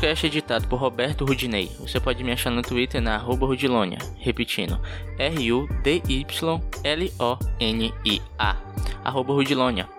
Podcast é editado por Roberto Rudinei. Você pode me achar no Twitter na Rudilonia. Repetindo, R-U-D-Y-L-O-N-I-A. Rudilonia.